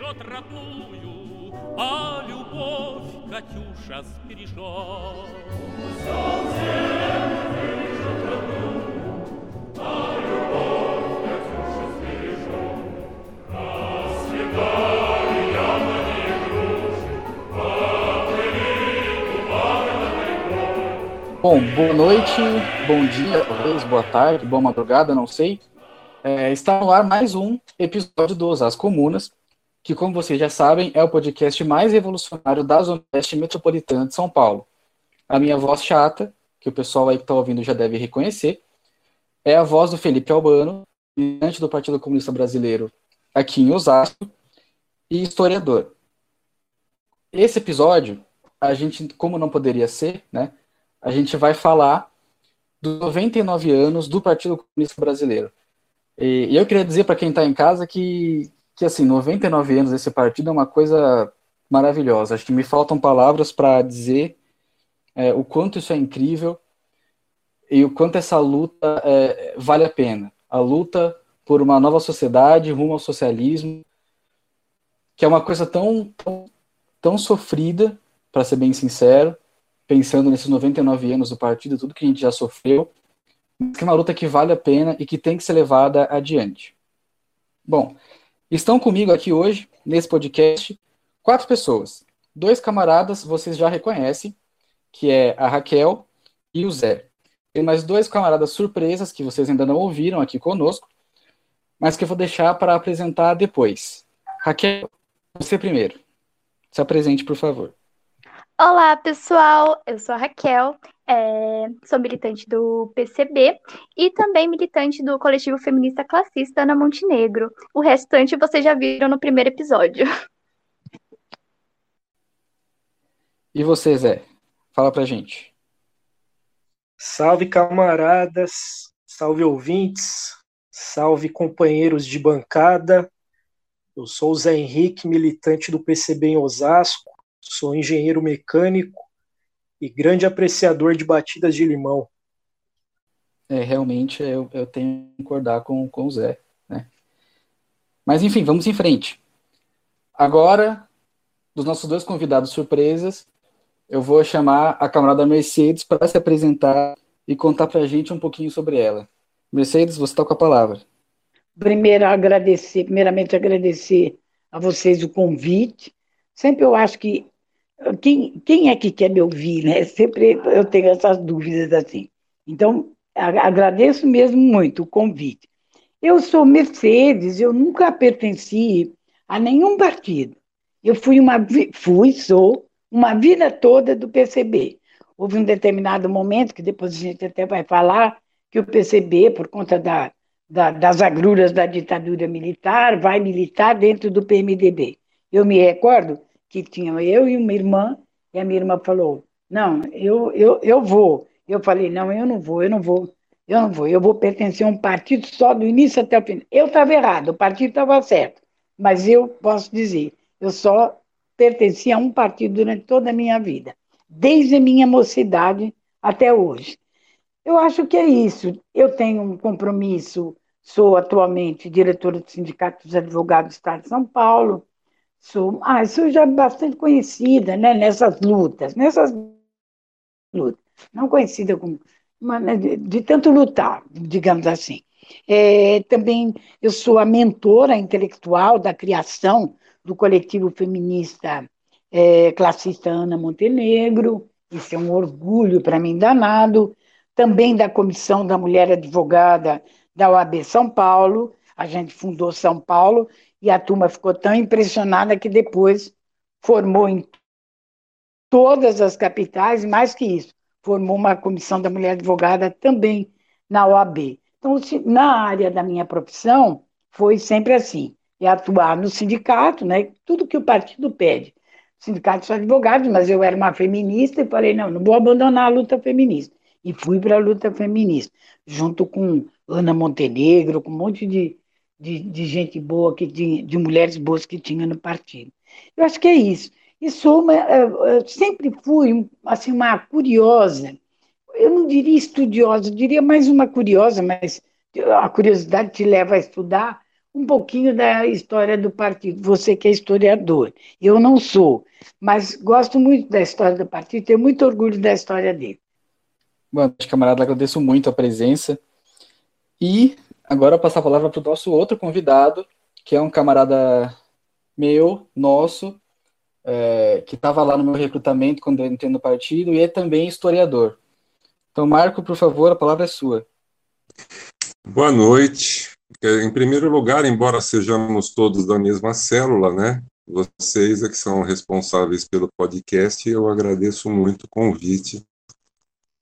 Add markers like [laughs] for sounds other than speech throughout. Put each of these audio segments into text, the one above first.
бережет родную, а любовь Катюша сбережет. Bom, boa noite, bom dia, talvez, boa tarde, boa madrugada, não sei. É, está no ar mais um episódio do As Comunas, que, como vocês já sabem, é o podcast mais revolucionário da Zona Oeste Metropolitana de São Paulo. A minha voz chata, que o pessoal aí que está ouvindo já deve reconhecer, é a voz do Felipe Albano, militante do Partido Comunista Brasileiro aqui em Osasco e historiador. Esse episódio, a gente, como não poderia ser, né, a gente vai falar dos 99 anos do Partido Comunista Brasileiro. E, e eu queria dizer para quem está em casa que, que, assim, 99 anos desse partido é uma coisa maravilhosa. Acho que me faltam palavras para dizer é, o quanto isso é incrível e o quanto essa luta é, vale a pena. A luta por uma nova sociedade rumo ao socialismo, que é uma coisa tão, tão, tão sofrida, para ser bem sincero, pensando nesses 99 anos do partido, tudo que a gente já sofreu, mas que é uma luta que vale a pena e que tem que ser levada adiante. Bom, estão comigo aqui hoje, nesse podcast, quatro pessoas. Dois camaradas vocês já reconhecem, que é a Raquel e o Zé. Tem mais dois camaradas surpresas que vocês ainda não ouviram aqui conosco, mas que eu vou deixar para apresentar depois. Raquel, você primeiro. Se apresente, por favor. Olá, pessoal. Eu sou a Raquel, é, sou militante do PCB e também militante do coletivo feminista classista Ana Montenegro. O restante vocês já viram no primeiro episódio. [laughs] E você, Zé? Fala pra gente. Salve, camaradas. Salve, ouvintes. Salve, companheiros de bancada. Eu sou o Zé Henrique, militante do PCB em Osasco Sou engenheiro mecânico e grande apreciador de batidas de limão. É, realmente eu, eu tenho que concordar com, com o Zé. Né? Mas enfim, vamos em frente. Agora, dos nossos dois convidados surpresas, eu vou chamar a camarada Mercedes para se apresentar e contar para a gente um pouquinho sobre ela. Mercedes, você está com a palavra. Primeiro, agradecer, primeiramente agradecer a vocês o convite. Sempre eu acho que quem, quem é que quer me ouvir, né? Sempre eu tenho essas dúvidas assim. Então, agradeço mesmo muito o convite. Eu sou Mercedes, eu nunca pertenci a nenhum partido. Eu fui uma, fui, sou uma vida toda do PCB. Houve um determinado momento, que depois a gente até vai falar, que o PCB, por conta da, da, das agruras da ditadura militar, vai militar dentro do PMDB. Eu me recordo que tinha eu e uma irmã, e a minha irmã falou: Não, eu, eu, eu vou. Eu falei: Não, eu não vou, eu não vou, eu não vou, eu vou pertencer a um partido só do início até o fim. Eu estava errado, o partido estava certo, mas eu posso dizer: eu só pertenci a um partido durante toda a minha vida, desde a minha mocidade até hoje. Eu acho que é isso. Eu tenho um compromisso, sou atualmente diretora do Sindicato dos Advogados do Estado de São Paulo, Sou, ah, sou já bastante conhecida, né, nessas lutas, nessas lutas. Não conhecida como, né, de, de tanto lutar, digamos assim. É, também eu sou a mentora intelectual da criação do coletivo feminista é, classista Ana Montenegro, isso é um orgulho para mim danado. Também da Comissão da Mulher Advogada da OAB São Paulo, a gente fundou São Paulo e a turma ficou tão impressionada que depois formou em todas as capitais, mais que isso, formou uma comissão da mulher advogada também na OAB. Então, na área da minha profissão, foi sempre assim, é atuar no sindicato, né, tudo que o partido pede. Sindicato de advogados, mas eu era uma feminista e falei, não, não vou abandonar a luta feminista. E fui para a luta feminista, junto com Ana Montenegro, com um monte de, de, de gente boa, que, de, de mulheres boas que tinha no partido. Eu acho que é isso. E sou uma, eu sempre fui assim uma curiosa. Eu não diria estudiosa, eu diria mais uma curiosa, mas a curiosidade te leva a estudar um pouquinho da história do partido. Você que é historiador, eu não sou, mas gosto muito da história do partido, tenho muito orgulho da história dele. Bom, camarada, agradeço muito a presença. E agora passar a palavra para o nosso outro convidado, que é um camarada meu, nosso, é, que estava lá no meu recrutamento quando eu entrei no partido e é também historiador. Então, Marco, por favor, a palavra é sua. Boa noite. Em primeiro lugar, embora sejamos todos da mesma célula, né? Vocês é que são responsáveis pelo podcast, eu agradeço muito o convite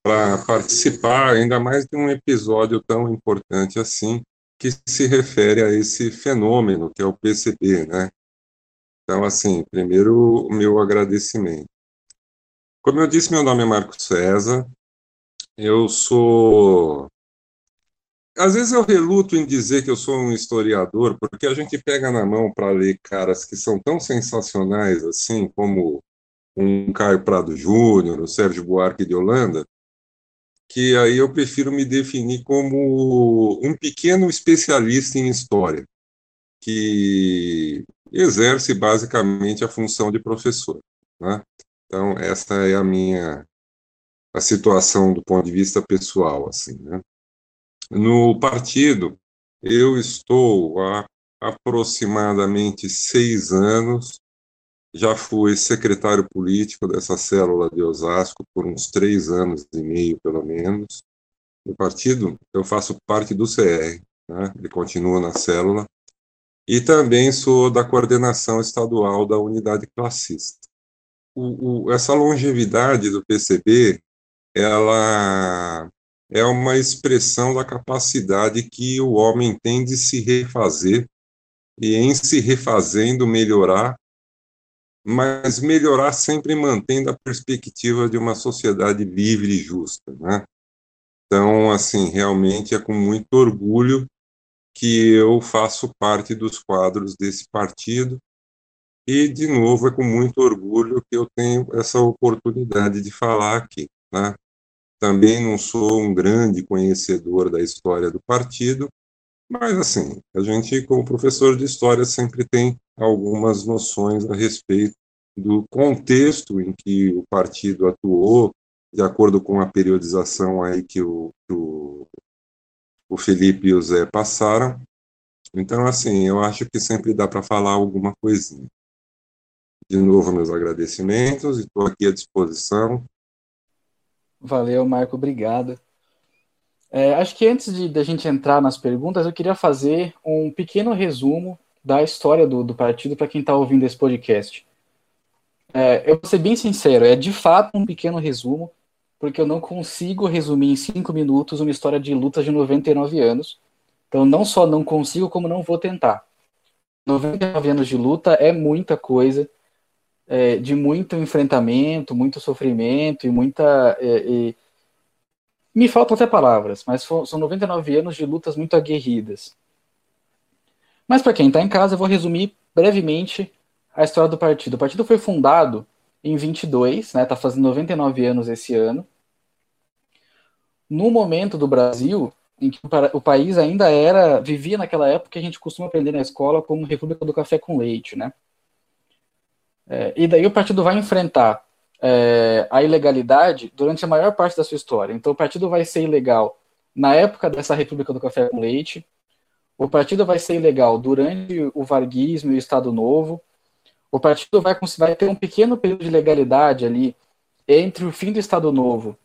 para participar, ainda mais de um episódio tão importante assim, que se refere a esse fenômeno que é o PCB, né? Então, assim, primeiro o meu agradecimento. Como eu disse, meu nome é Marco César, eu sou às vezes eu reluto em dizer que eu sou um historiador, porque a gente pega na mão para ler caras que são tão sensacionais assim, como um Caio Prado Júnior, o Sérgio Buarque de Holanda, que aí eu prefiro me definir como um pequeno especialista em história, que exerce basicamente a função de professor. Né? Então, essa é a minha a situação do ponto de vista pessoal, assim, né? No partido, eu estou há aproximadamente seis anos, já fui secretário político dessa célula de Osasco por uns três anos e meio, pelo menos. No partido, eu faço parte do CR, né? ele continua na célula, e também sou da coordenação estadual da unidade classista. O, o, essa longevidade do PCB, ela é uma expressão da capacidade que o homem tem de se refazer e, em se refazendo, melhorar, mas melhorar sempre mantendo a perspectiva de uma sociedade livre e justa, né? Então, assim, realmente é com muito orgulho que eu faço parte dos quadros desse partido e, de novo, é com muito orgulho que eu tenho essa oportunidade de falar aqui, né? Também não sou um grande conhecedor da história do partido, mas assim, a gente, como professor de história, sempre tem algumas noções a respeito do contexto em que o partido atuou, de acordo com a periodização aí que o, que o, o Felipe e o Zé passaram. Então, assim, eu acho que sempre dá para falar alguma coisinha. De novo, meus agradecimentos e estou aqui à disposição Valeu, Marco, obrigado. É, acho que antes de, de, a gente entrar nas perguntas, eu queria fazer um pequeno resumo da história do, do partido para quem está ouvindo esse podcast. É, eu vou ser bem sincero, é de fato um pequeno resumo, porque eu não consigo resumir em cinco minutos uma história de luta de 99 anos. Então, não só não consigo, como não vou tentar. 99 anos de luta é muita coisa, é, de muito enfrentamento, muito sofrimento e muita. É, me faltam até palavras, mas são 99 anos de lutas muito aguerridas. Mas para quem está em casa, eu vou resumir brevemente a história do partido. O partido foi fundado em 22, está né, tá fazendo 99 anos esse ano. No momento do Brasil, em que o país ainda era, vivia naquela época que a gente costuma aprender na escola como República do Café com Leite, né? É, e daí o partido vai enfrentar é, a ilegalidade durante a maior parte da sua história. Então o partido vai ser ilegal na época dessa República do Café com Leite, o partido vai ser ilegal durante o varguismo e o Estado Novo, o partido vai, vai ter um pequeno período de legalidade ali entre o fim do Estado Novo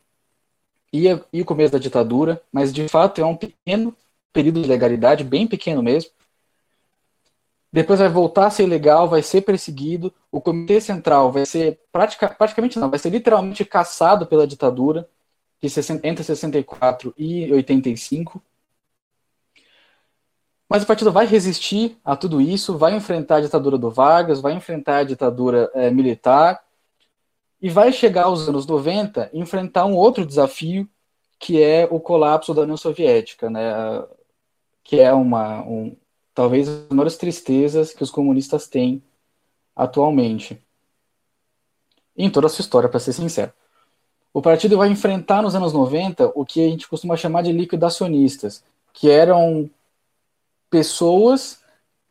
e, e o começo da ditadura, mas de fato é um pequeno período de legalidade, bem pequeno mesmo, depois vai voltar a ser ilegal, vai ser perseguido, o Comitê Central vai ser pratica, praticamente não, vai ser literalmente caçado pela ditadura de entre 64 e 85. Mas o partido vai resistir a tudo isso, vai enfrentar a ditadura do Vargas, vai enfrentar a ditadura é, militar e vai chegar aos anos 90 e enfrentar um outro desafio que é o colapso da União Soviética, né? Que é uma, um, talvez as maiores tristezas que os comunistas têm atualmente. Em toda a sua história, para ser sincero. O partido vai enfrentar nos anos 90 o que a gente costuma chamar de liquidacionistas, que eram pessoas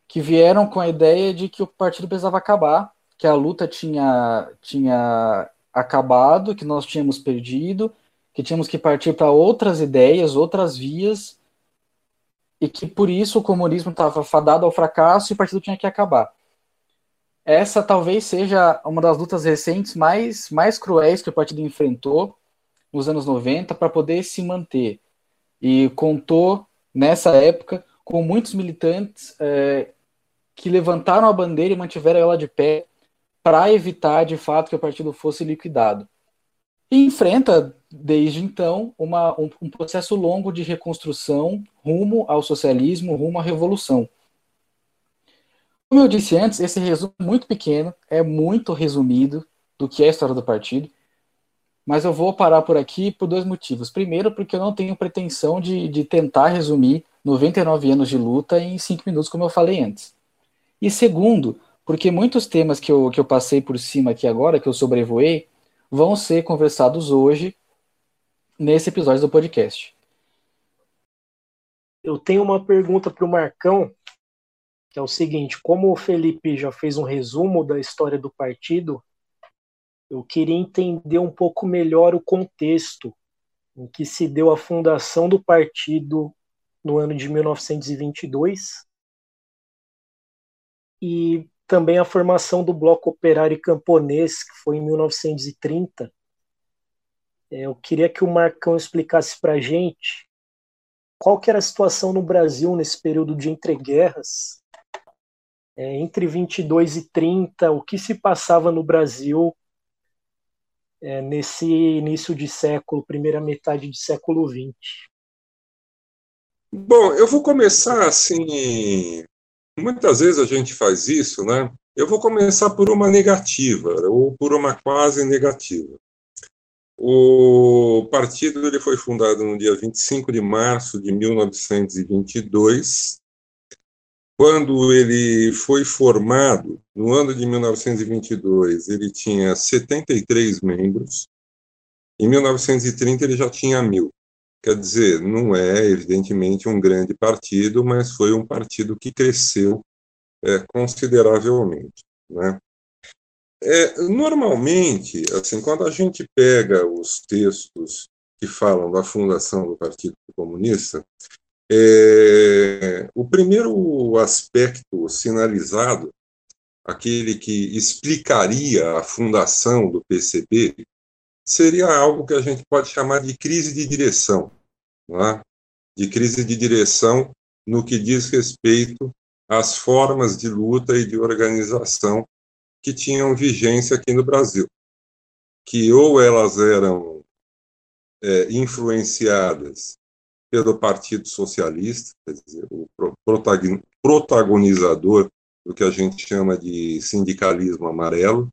que vieram com a ideia de que o partido precisava acabar, que a luta tinha, tinha acabado, que nós tínhamos perdido, que tínhamos que partir para outras ideias, outras vias, e que por isso o comunismo estava fadado ao fracasso e o partido tinha que acabar. Essa talvez seja uma das lutas recentes mais, mais cruéis que o partido enfrentou nos anos 90 para poder se manter. E contou, nessa época, com muitos militantes é, que levantaram a bandeira e mantiveram ela de pé para evitar, de fato, que o partido fosse liquidado. Enfrenta, desde então, uma, um, um processo longo de reconstrução rumo ao socialismo, rumo à revolução. Como eu disse antes, esse resumo é muito pequeno, é muito resumido do que é a história do partido, mas eu vou parar por aqui por dois motivos. Primeiro, porque eu não tenho pretensão de, de tentar resumir 99 anos de luta em cinco minutos, como eu falei antes. E segundo, porque muitos temas que eu, que eu passei por cima aqui agora, que eu sobrevoei, vão ser conversados hoje nesse episódio do podcast. Eu tenho uma pergunta para o Marcão, que é o seguinte: como o Felipe já fez um resumo da história do partido, eu queria entender um pouco melhor o contexto em que se deu a fundação do partido no ano de 1922 e também a formação do Bloco Operário Camponês, que foi em 1930. É, eu queria que o Marcão explicasse para a gente qual que era a situação no Brasil nesse período de entreguerras, é, entre 22 e 30, o que se passava no Brasil é, nesse início de século, primeira metade de século 20. Bom, eu vou começar assim. Muitas vezes a gente faz isso, né? Eu vou começar por uma negativa, ou por uma quase negativa. O partido ele foi fundado no dia 25 de março de 1922. Quando ele foi formado, no ano de 1922, ele tinha 73 membros. Em 1930, ele já tinha mil. Quer dizer, não é, evidentemente, um grande partido, mas foi um partido que cresceu é, consideravelmente. Né? É, normalmente, assim, quando a gente pega os textos que falam da fundação do Partido Comunista, é, o primeiro aspecto sinalizado, aquele que explicaria a fundação do PCB, seria algo que a gente pode chamar de crise de direção, é? de crise de direção no que diz respeito às formas de luta e de organização que tinham vigência aqui no Brasil, que ou elas eram é, influenciadas pelo Partido Socialista, quer dizer, o protagonizador do que a gente chama de sindicalismo amarelo,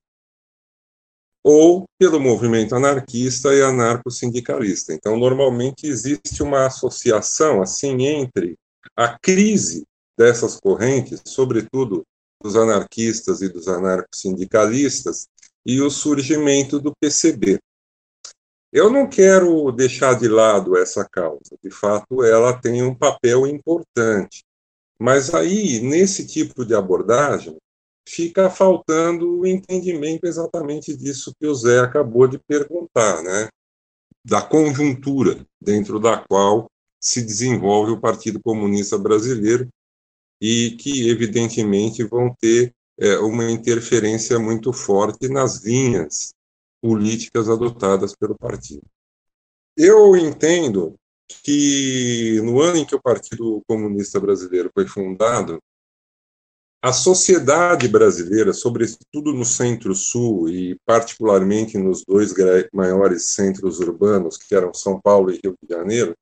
ou pelo movimento anarquista e anarco-sindicalista. Então, normalmente existe uma associação assim entre a crise dessas correntes, sobretudo dos anarquistas e dos anarco-sindicalistas, e o surgimento do PCB. Eu não quero deixar de lado essa causa, de fato, ela tem um papel importante. Mas aí, nesse tipo de abordagem, fica faltando o entendimento exatamente disso que o Zé acabou de perguntar, né? da conjuntura dentro da qual se desenvolve o Partido Comunista Brasileiro e que, evidentemente, vão ter é, uma interferência muito forte nas linhas políticas adotadas pelo partido. Eu entendo que no ano em que o Partido Comunista Brasileiro foi fundado, a sociedade brasileira, sobretudo no Centro-Sul e particularmente nos dois maiores centros urbanos, que eram São Paulo e Rio de Janeiro,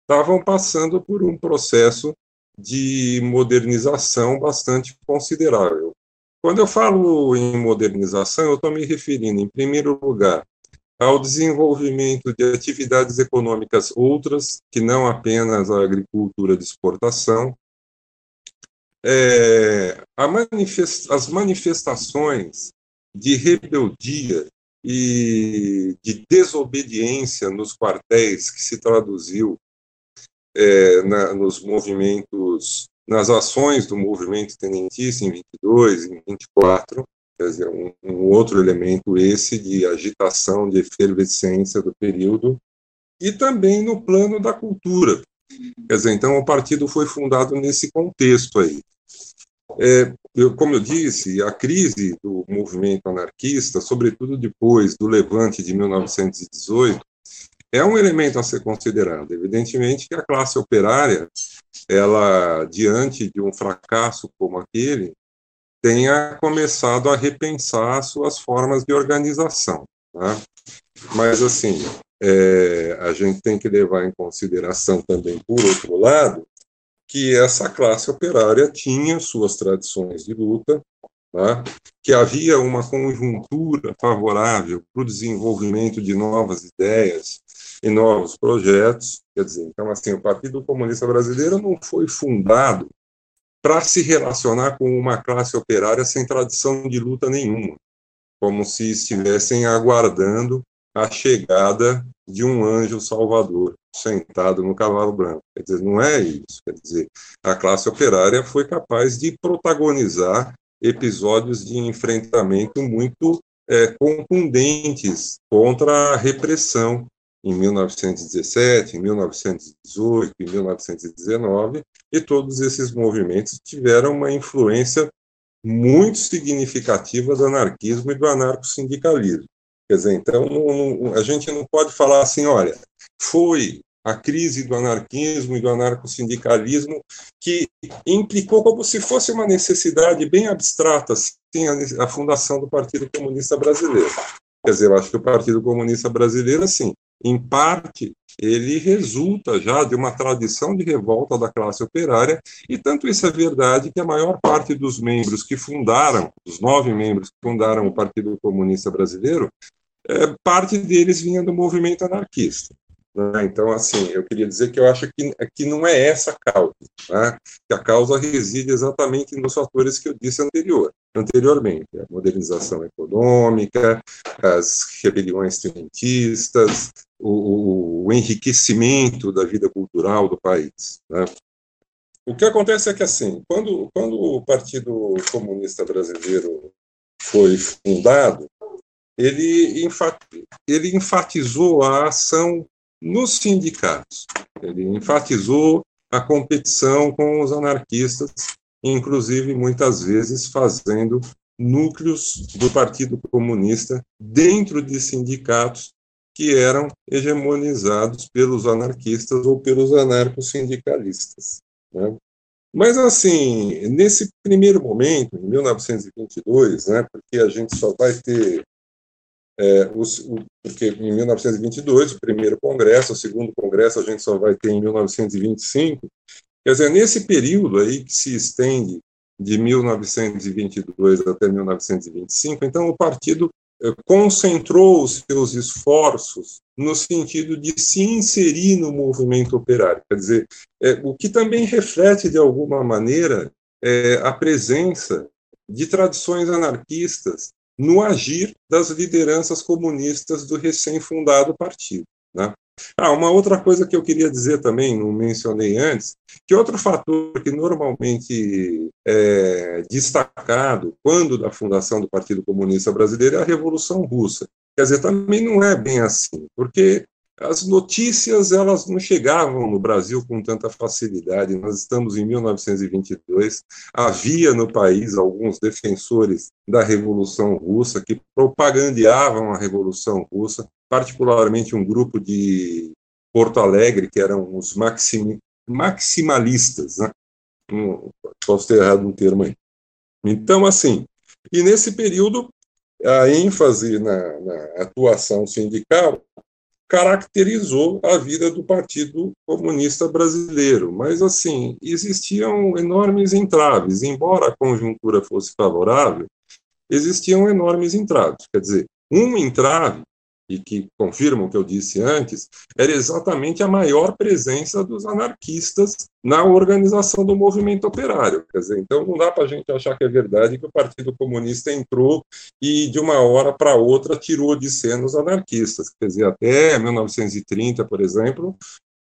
estavam passando por um processo de modernização bastante considerável. Quando eu falo em modernização, eu estou me referindo, em primeiro lugar, ao desenvolvimento de atividades econômicas outras, que não apenas a agricultura de exportação, é, manifest, as manifestações de rebeldia e de desobediência nos quartéis que se traduziu é, na, nos movimentos nas ações do movimento tenentista em 22, em 24, quer dizer, um, um outro elemento esse de agitação, de efervescência do período, e também no plano da cultura. Quer dizer, então o partido foi fundado nesse contexto aí. É, eu, como eu disse, a crise do movimento anarquista, sobretudo depois do levante de 1918, é um elemento a ser considerado. Evidentemente que a classe operária, ela diante de um fracasso como aquele, tenha começado a repensar suas formas de organização. Tá? Mas, assim, é, a gente tem que levar em consideração também, por outro lado, que essa classe operária tinha suas tradições de luta, tá? que havia uma conjuntura favorável para o desenvolvimento de novas ideias e novos projetos. Quer dizer, então, assim, o Partido Comunista Brasileiro não foi fundado para se relacionar com uma classe operária sem tradição de luta nenhuma, como se estivessem aguardando a chegada de um anjo salvador sentado no cavalo branco. Quer dizer, não é isso. Quer dizer, a classe operária foi capaz de protagonizar episódios de enfrentamento muito é, contundentes contra a repressão em 1917, em 1918, em 1919, e todos esses movimentos tiveram uma influência muito significativa do anarquismo e do anarcossindicalismo. Quer dizer, então, a gente não pode falar assim, olha, foi a crise do anarquismo e do anarcossindicalismo que implicou como se fosse uma necessidade bem abstrata, assim, a, a fundação do Partido Comunista Brasileiro. Quer dizer, eu acho que o Partido Comunista Brasileiro, assim, em parte, ele resulta já de uma tradição de revolta da classe operária, e tanto isso é verdade que a maior parte dos membros que fundaram, os nove membros que fundaram o Partido Comunista Brasileiro, é, parte deles vinha do movimento anarquista. Né? Então, assim, eu queria dizer que eu acho que, que não é essa a causa, né? que a causa reside exatamente nos fatores que eu disse anterior, anteriormente, a modernização econômica, as rebeliões tenentistas, o, o, enriquecimento da vida cultural do país. Né? O que acontece é que, assim, quando, quando o Partido Comunista Brasileiro foi fundado, ele, ele enfatizou a ação nos sindicatos. Ele enfatizou a competição com os anarquistas, inclusive muitas vezes fazendo núcleos do Partido Comunista dentro de sindicatos que eram hegemonizados pelos anarquistas ou pelos anarcosindicalistas. Né? Mas, assim, nesse primeiro momento, em 1922, né, porque a gente só vai ter é, os, o, porque em 1922, o primeiro congresso, o segundo congresso a gente só vai ter em 1925. Quer dizer, nesse período aí que se estende de 1922 até 1925, então o partido concentrou os seus esforços no sentido de se inserir no movimento operário. Quer dizer, é, o que também reflete, de alguma maneira, é, a presença de tradições anarquistas no agir das lideranças comunistas do recém-fundado partido. Né? Ah, uma outra coisa que eu queria dizer também, não mencionei antes, que outro fator que normalmente é destacado quando da fundação do Partido Comunista Brasileiro é a Revolução Russa. Quer dizer, também não é bem assim, porque as notícias elas não chegavam no Brasil com tanta facilidade. Nós estamos em 1922. Havia no país alguns defensores da Revolução Russa que propagandeavam a Revolução Russa, particularmente um grupo de Porto Alegre que eram os maxim, maximalistas. Né? posso ter errado um termo aí. Então, assim, e nesse período a ênfase na, na atuação sindical caracterizou a vida do Partido Comunista Brasileiro. Mas, assim, existiam enormes entraves. Embora a conjuntura fosse favorável, existiam enormes entraves. Quer dizer, um entrave e que confirmam o que eu disse antes, era exatamente a maior presença dos anarquistas na organização do movimento operário. Quer dizer, então não dá para a gente achar que é verdade que o Partido Comunista entrou e de uma hora para outra tirou de cena os anarquistas. Quer dizer, até 1930, por exemplo,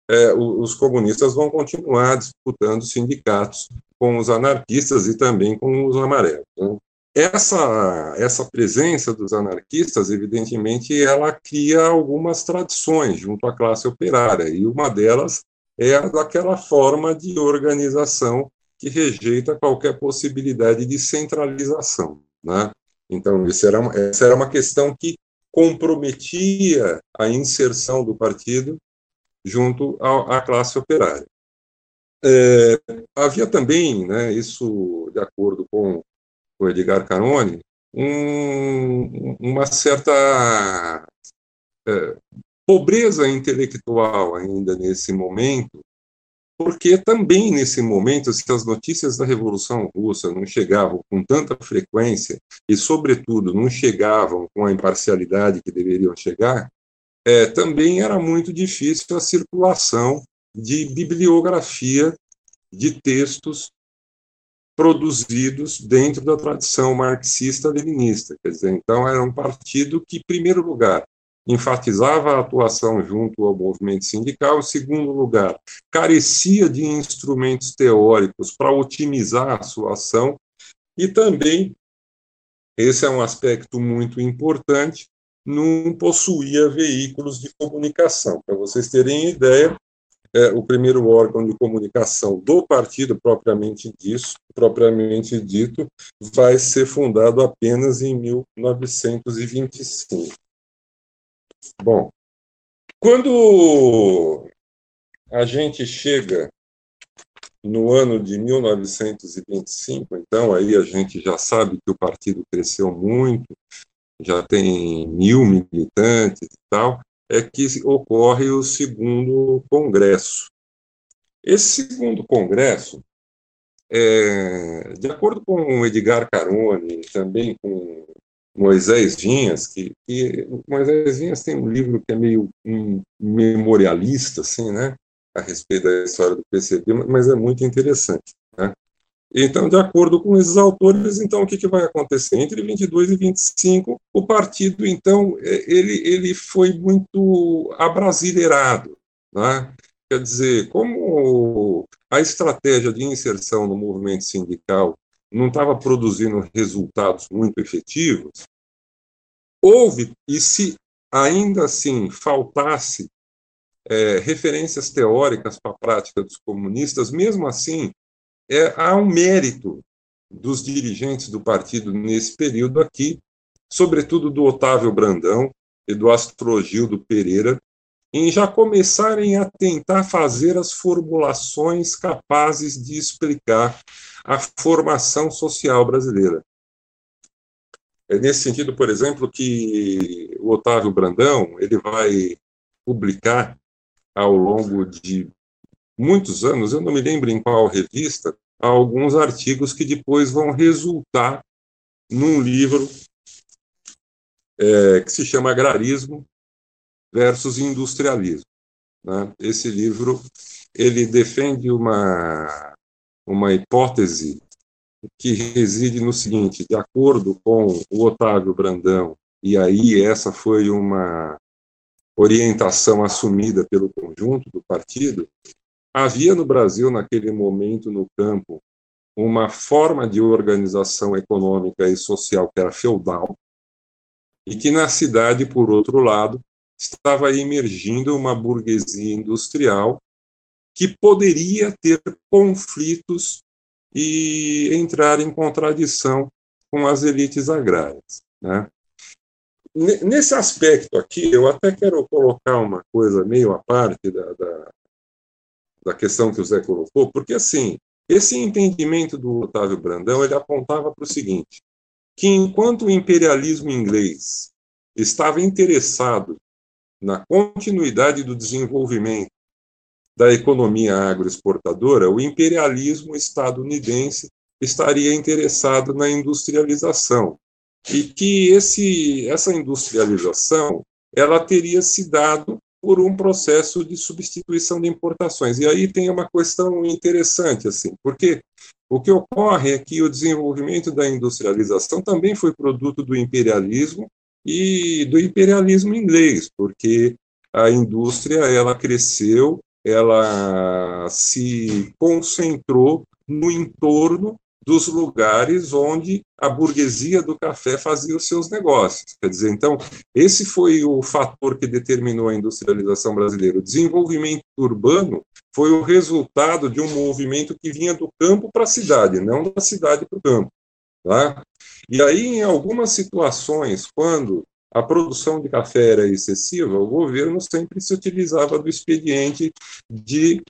é, os comunistas vão continuar disputando sindicatos com os anarquistas e também com os amarelos. Né? Essa, essa presença dos anarquistas, evidentemente, ela cria algumas tradições junto à classe operária, e uma delas é a daquela forma de organização que rejeita qualquer possibilidade de centralização. Né? Então, era, essa era uma questão que comprometia a inserção do partido junto à, à classe operária. É, havia também, né, isso de acordo com o Edgar Carone, um, uma certa é, pobreza intelectual ainda nesse momento, porque também nesse momento, se as notícias da Revolução Russa não chegavam com tanta frequência e, sobretudo, não chegavam com a imparcialidade que deveriam chegar, é, também era muito difícil a circulação de bibliografia de textos produzidos dentro da tradição marxista-leninista. Quer dizer, então era um partido que, em primeiro lugar, enfatizava a atuação junto ao movimento sindical, em segundo lugar, carecia de instrumentos teóricos para otimizar a sua ação, e também, esse é um aspecto muito importante, não possuía veículos de comunicação. Para vocês terem ideia, é, o primeiro órgão de comunicação do partido propriamente disso, propriamente dito, vai ser fundado apenas em 1925. Bom, quando a gente chega no ano de 1925, então aí a gente já sabe que o partido cresceu muito, já tem mil militantes e tal, é que ocorre o segundo congresso. Esse segundo congresso, é, de acordo com Edgar Carone também com Moisés Vinhas, que, que Moisés Vinhas tem um livro que é meio um, memorialista, assim, né, a respeito da história do PCB, mas é muito interessante. Né? Então, de acordo com esses autores, então o que, que vai acontecer? Entre 22 e 25, o partido, então, é, ele, ele foi muito abrasileirado. Né? Quer dizer, como a estratégia de inserção no movimento sindical não estava produzindo resultados muito efetivos, houve, e se ainda assim faltasse é, referências teóricas para a prática dos comunistas, mesmo assim, é, há um mérito dos dirigentes do partido nesse período aqui, sobretudo do Otávio Brandão e do Astrogildo Pereira, em já começarem a tentar fazer as formulações capazes de explicar a formação social brasileira. É nesse sentido, por exemplo, que o Otávio Brandão ele vai publicar ao longo de muitos anos, eu não me lembro em qual revista, alguns artigos que depois vão resultar num livro é, que se chama Agrarismo versus Industrialismo. Né? Esse livro ele defende uma, uma hipótese que reside no seguinte: de acordo com o Otávio Brandão, e aí essa foi uma orientação assumida pelo conjunto do partido, Havia no Brasil, naquele momento, no campo, uma forma de organização econômica e social que era feudal, e que na cidade, por outro lado, estava emergindo uma burguesia industrial que poderia ter conflitos e entrar em contradição com as elites agrárias. Né? Nesse aspecto aqui, eu até quero colocar uma coisa meio à parte da, da, da questão que o Zé colocou, porque assim, esse entendimento do Otávio Brandão, ele apontava para o seguinte, que enquanto o imperialismo inglês estava interessado na continuidade do desenvolvimento da economia agroexportadora, o imperialismo estadunidense estaria interessado na industrialização. E que esse, essa industrialização ela teria se dado por um processo de substituição de importações. E aí tem uma questão interessante, assim, porque o que ocorre é que o desenvolvimento da industrialização também foi produto do imperialismo e do imperialismo inglês, porque a indústria ela cresceu ela se concentrou no entorno dos lugares onde a burguesia do café fazia os seus negócios. Quer dizer, então, esse foi o fator que determinou a industrialização brasileira. O desenvolvimento urbano foi o resultado de um movimento que vinha do campo para a cidade, não da cidade para o campo. Tá? E aí, em algumas situações, quando a produção de café era excessiva, o governo sempre se utilizava do expediente de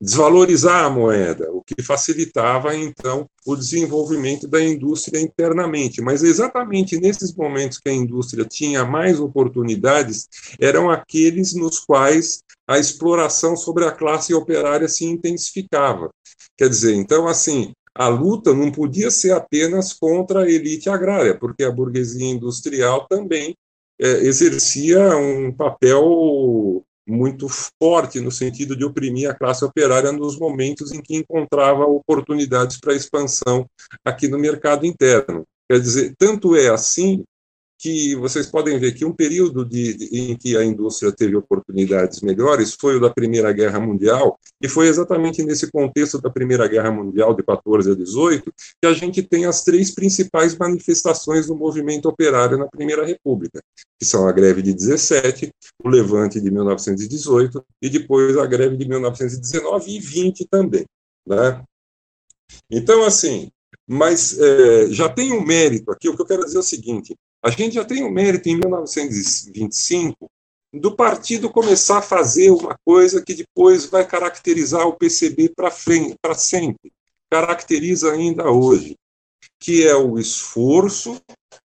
desvalorizar a moeda, o que facilitava então o desenvolvimento da indústria internamente. Mas exatamente nesses momentos que a indústria tinha mais oportunidades, eram aqueles nos quais a exploração sobre a classe operária se intensificava. Quer dizer, então assim, a luta não podia ser apenas contra a elite agrária, porque a burguesia industrial também é, exercia um papel muito forte no sentido de oprimir a classe operária nos momentos em que encontrava oportunidades para expansão aqui no mercado interno. Quer dizer, tanto é assim que vocês podem ver que um período de, de, em que a indústria teve oportunidades melhores foi o da Primeira Guerra Mundial, e foi exatamente nesse contexto da Primeira Guerra Mundial, de 14 a 18, que a gente tem as três principais manifestações do movimento operário na Primeira República, que são a greve de 17, o levante de 1918 e depois a greve de 1919 e 20 também. Né? Então, assim, mas é, já tem um mérito aqui. O que eu quero dizer é o seguinte: a gente já tem o mérito em 1925 do partido começar a fazer uma coisa que depois vai caracterizar o PCB para sempre, caracteriza ainda hoje, que é o esforço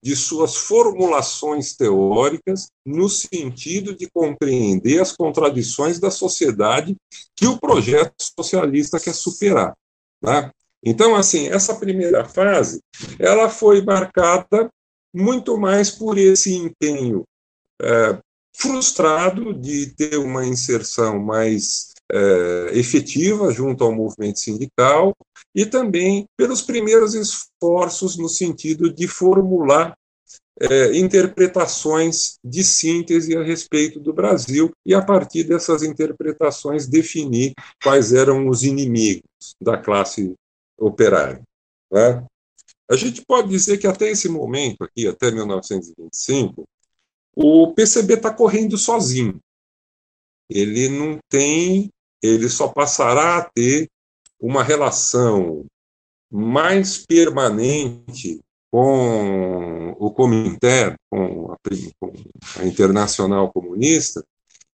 de suas formulações teóricas no sentido de compreender as contradições da sociedade que o projeto socialista quer superar. Né? Então, assim, essa primeira fase, ela foi marcada muito mais por esse empenho é, frustrado de ter uma inserção mais é, efetiva junto ao movimento sindical e também pelos primeiros esforços no sentido de formular é, interpretações de síntese a respeito do Brasil e, a partir dessas interpretações, definir quais eram os inimigos da classe operária. Né? A gente pode dizer que até esse momento aqui, até 1925, o PCB está correndo sozinho. Ele não tem, ele só passará a ter uma relação mais permanente com o Comintern, com a, com a Internacional Comunista,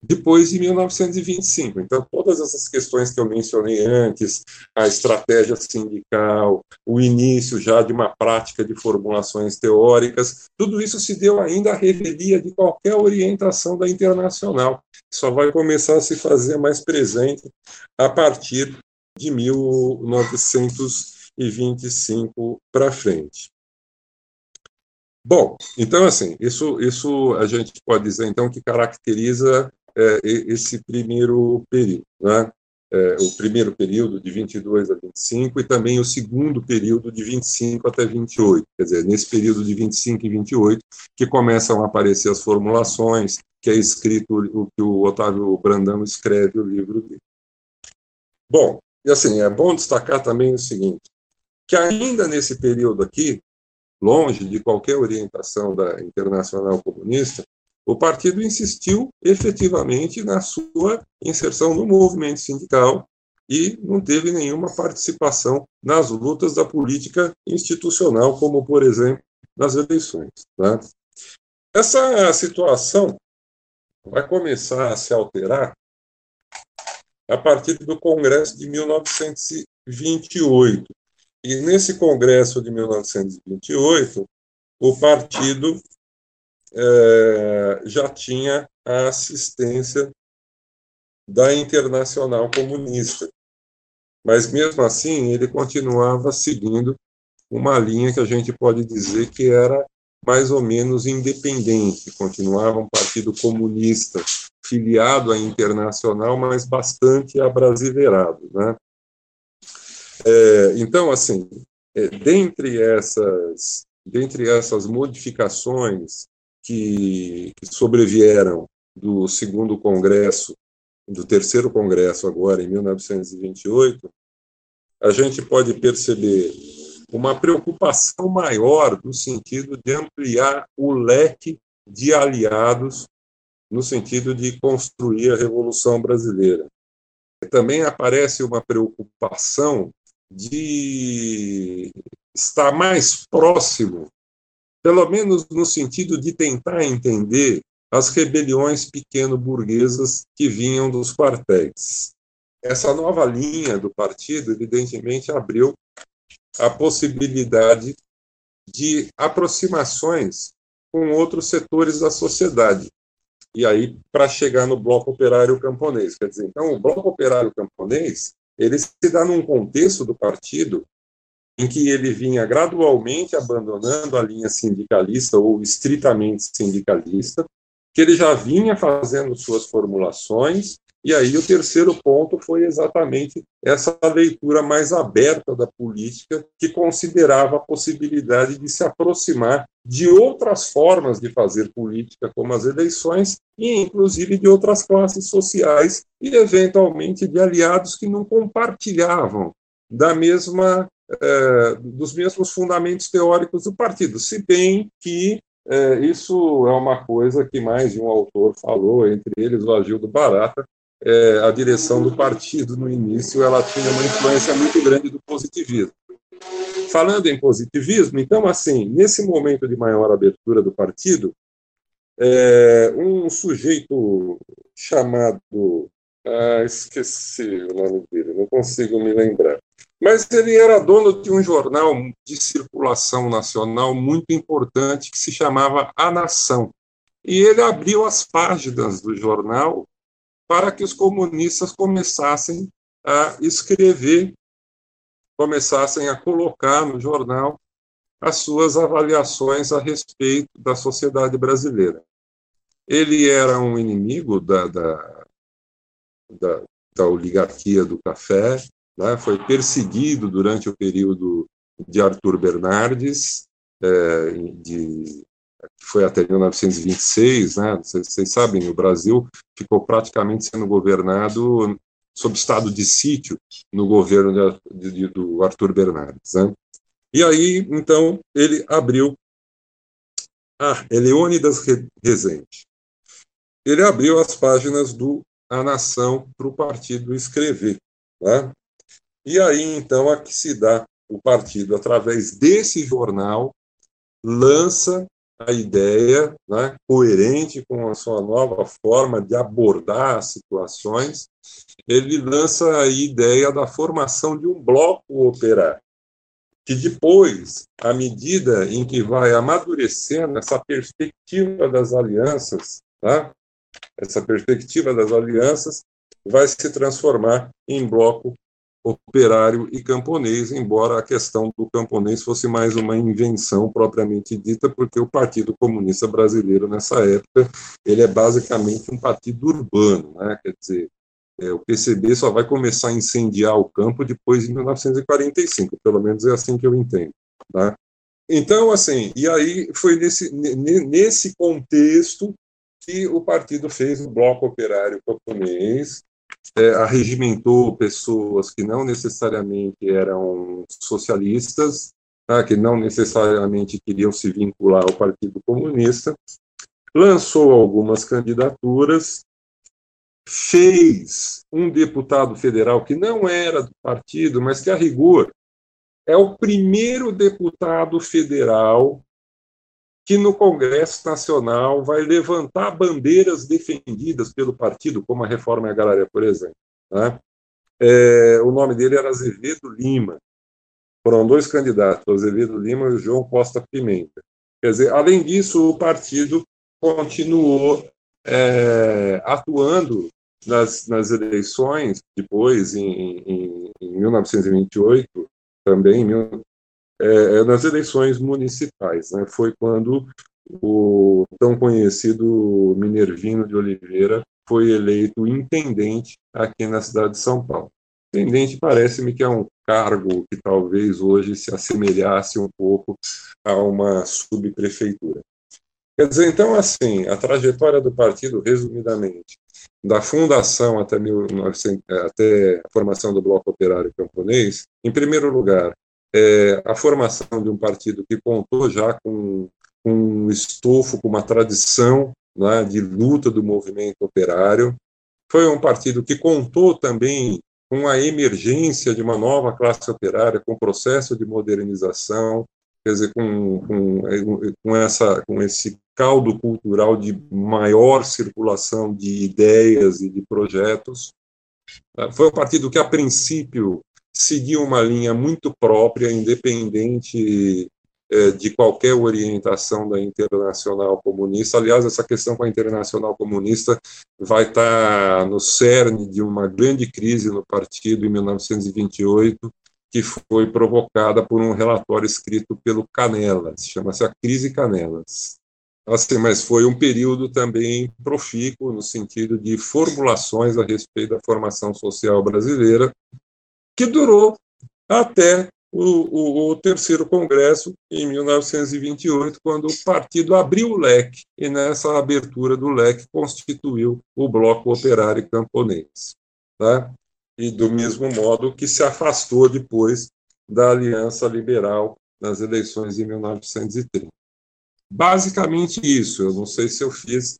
depois de 1925. Então, todas essas questões que eu mencionei antes, a estratégia sindical, o início já de uma prática de formulações teóricas, tudo isso se deu ainda à revelia de qualquer orientação da internacional. Só vai começar a se fazer mais presente a partir de 1925 para frente. Bom, então assim, isso, isso a gente pode dizer então que caracteriza é, esse primeiro período, né? É, o primeiro período de 22 a 25 e também o segundo período de 25 até 28, quer dizer, nesse período de 25 e 28 que começam a aparecer as formulações, que é escrito o que o Otávio Brandão escreve o livro dele. Bom, e assim, é bom destacar também o seguinte, que ainda nesse período aqui, longe de qualquer orientação da Internacional Comunista, o partido insistiu efetivamente na sua inserção no movimento sindical e não teve nenhuma participação nas lutas da política institucional, como, por exemplo, nas eleições. Tá? Essa situação vai começar a se alterar a partir do Congresso de 1928. E nesse Congresso de 1928, o partido é, já tinha a assistência da Internacional Comunista. Mas, mesmo assim, ele continuava seguindo uma linha que a gente pode dizer que era mais ou menos independente, continuava um partido comunista, filiado à Internacional, mas bastante abrasileirado. Né? É, então, assim, é, dentre, essas, dentre essas modificações que, que sobrevieram do segundo congresso do terceiro congresso agora em 1928, a gente pode perceber uma preocupação maior no sentido de ampliar o leque de aliados no sentido de construir a Revolução Brasileira. Também aparece uma preocupação de estar mais próximo, pelo menos no sentido de tentar entender as rebeliões pequeno-burguesas que vinham dos quartéis. Essa nova linha do partido, evidentemente, abriu a possibilidade de aproximações com outros setores da sociedade. E aí, para chegar no bloco operário camponês. Quer dizer, então, o bloco operário camponês, ele se dá num contexto do partido em que ele vinha gradualmente abandonando a linha sindicalista ou estritamente sindicalista, que ele já vinha fazendo suas formulações, e aí o terceiro ponto foi exatamente essa leitura mais aberta da política, que considerava a possibilidade de se aproximar de outras formas de fazer política, como as eleições, e inclusive de outras classes sociais, e eventualmente de aliados que não compartilhavam da mesma eh, dos mesmos fundamentos teóricos do partido, se bem que é, isso é uma coisa que mais de um autor falou, entre eles o Agildo Barata, é, a direção do partido no início ela tinha uma influência muito grande do positivismo. Falando em positivismo, então, assim, nesse momento de maior abertura do partido, é, um sujeito chamado. Ah, esqueci o nome dele, não consigo me lembrar. Mas ele era dono de um jornal de circulação nacional muito importante que se chamava A Nação. E ele abriu as páginas do jornal para que os comunistas começassem a escrever, começassem a colocar no jornal as suas avaliações a respeito da sociedade brasileira. Ele era um inimigo da, da, da, da oligarquia do café, né, foi perseguido durante o período de Arthur Bernardes, é, de, foi até 1926, né, vocês, sabem, o Brasil ficou praticamente sendo governado sob estado de sítio no governo de, de, do Arthur Bernardes. Né. E aí, então, ele abriu ah, Eleônidas Rezende. Ele abriu as páginas do A Nação para o partido escrever. Né? E aí, então, a que se dá o partido, através desse jornal, lança a ideia, né, coerente com a sua nova forma de abordar as situações, ele lança a ideia da formação de um bloco operário, que depois, à medida em que vai amadurecendo essa perspectiva das alianças, tá? essa perspectiva das alianças, vai se transformar em bloco operário e camponês, embora a questão do camponês fosse mais uma invenção propriamente dita, porque o Partido Comunista Brasileiro nessa época ele é basicamente um partido urbano, né? Quer dizer, é, o PCB só vai começar a incendiar o campo depois de 1945, pelo menos é assim que eu entendo, tá? Então, assim, e aí foi nesse, nesse contexto que o partido fez o Bloco Operário Camponês, é, arregimentou pessoas que não necessariamente eram socialistas, tá, que não necessariamente queriam se vincular ao Partido Comunista, lançou algumas candidaturas, fez um deputado federal que não era do partido, mas que, a rigor, é o primeiro deputado federal que no Congresso Nacional vai levantar bandeiras defendidas pelo partido, como a reforma agrária, por exemplo. Né? É, o nome dele era Azevedo Lima. Foram dois candidatos, Azevedo Lima e o João Costa Pimenta. Quer dizer, além disso, o partido continuou é, atuando nas, nas eleições, depois, em, em, em 1928, também, é, nas eleições municipais. Né? Foi quando o tão conhecido Minervino de Oliveira foi eleito intendente aqui na cidade de São Paulo. Intendente parece-me que é um cargo que talvez hoje se assemelhasse um pouco a uma subprefeitura. Quer dizer, então, assim, a trajetória do partido, resumidamente, da fundação até, 1900, até a formação do Bloco Operário Camponês, em primeiro lugar, é, a formação de um partido que contou já com, com um estofo, com uma tradição né, de luta do movimento operário, foi um partido que contou também com a emergência de uma nova classe operária, com o processo de modernização, quer dizer, com, com, com, essa, com esse caldo cultural de maior circulação de ideias e de projetos. Foi um partido que, a princípio, seguia uma linha muito própria, independente é, de qualquer orientação da Internacional Comunista. Aliás, essa questão com a Internacional Comunista vai estar no cerne de uma grande crise no partido em 1928, que foi provocada por um relatório escrito pelo Canelas, chama-se a Crise Canelas. Assim, mas foi um período também profícuo no sentido de formulações a respeito da formação social brasileira, que durou até o, o, o, terceiro congresso, em 1928, quando o partido abriu o leque, e nessa abertura do leque constituiu o Bloco Operário Camponês. Tá? E do mesmo modo que se afastou depois da Aliança Liberal nas eleições de 1930. Basicamente isso, eu não sei se eu fiz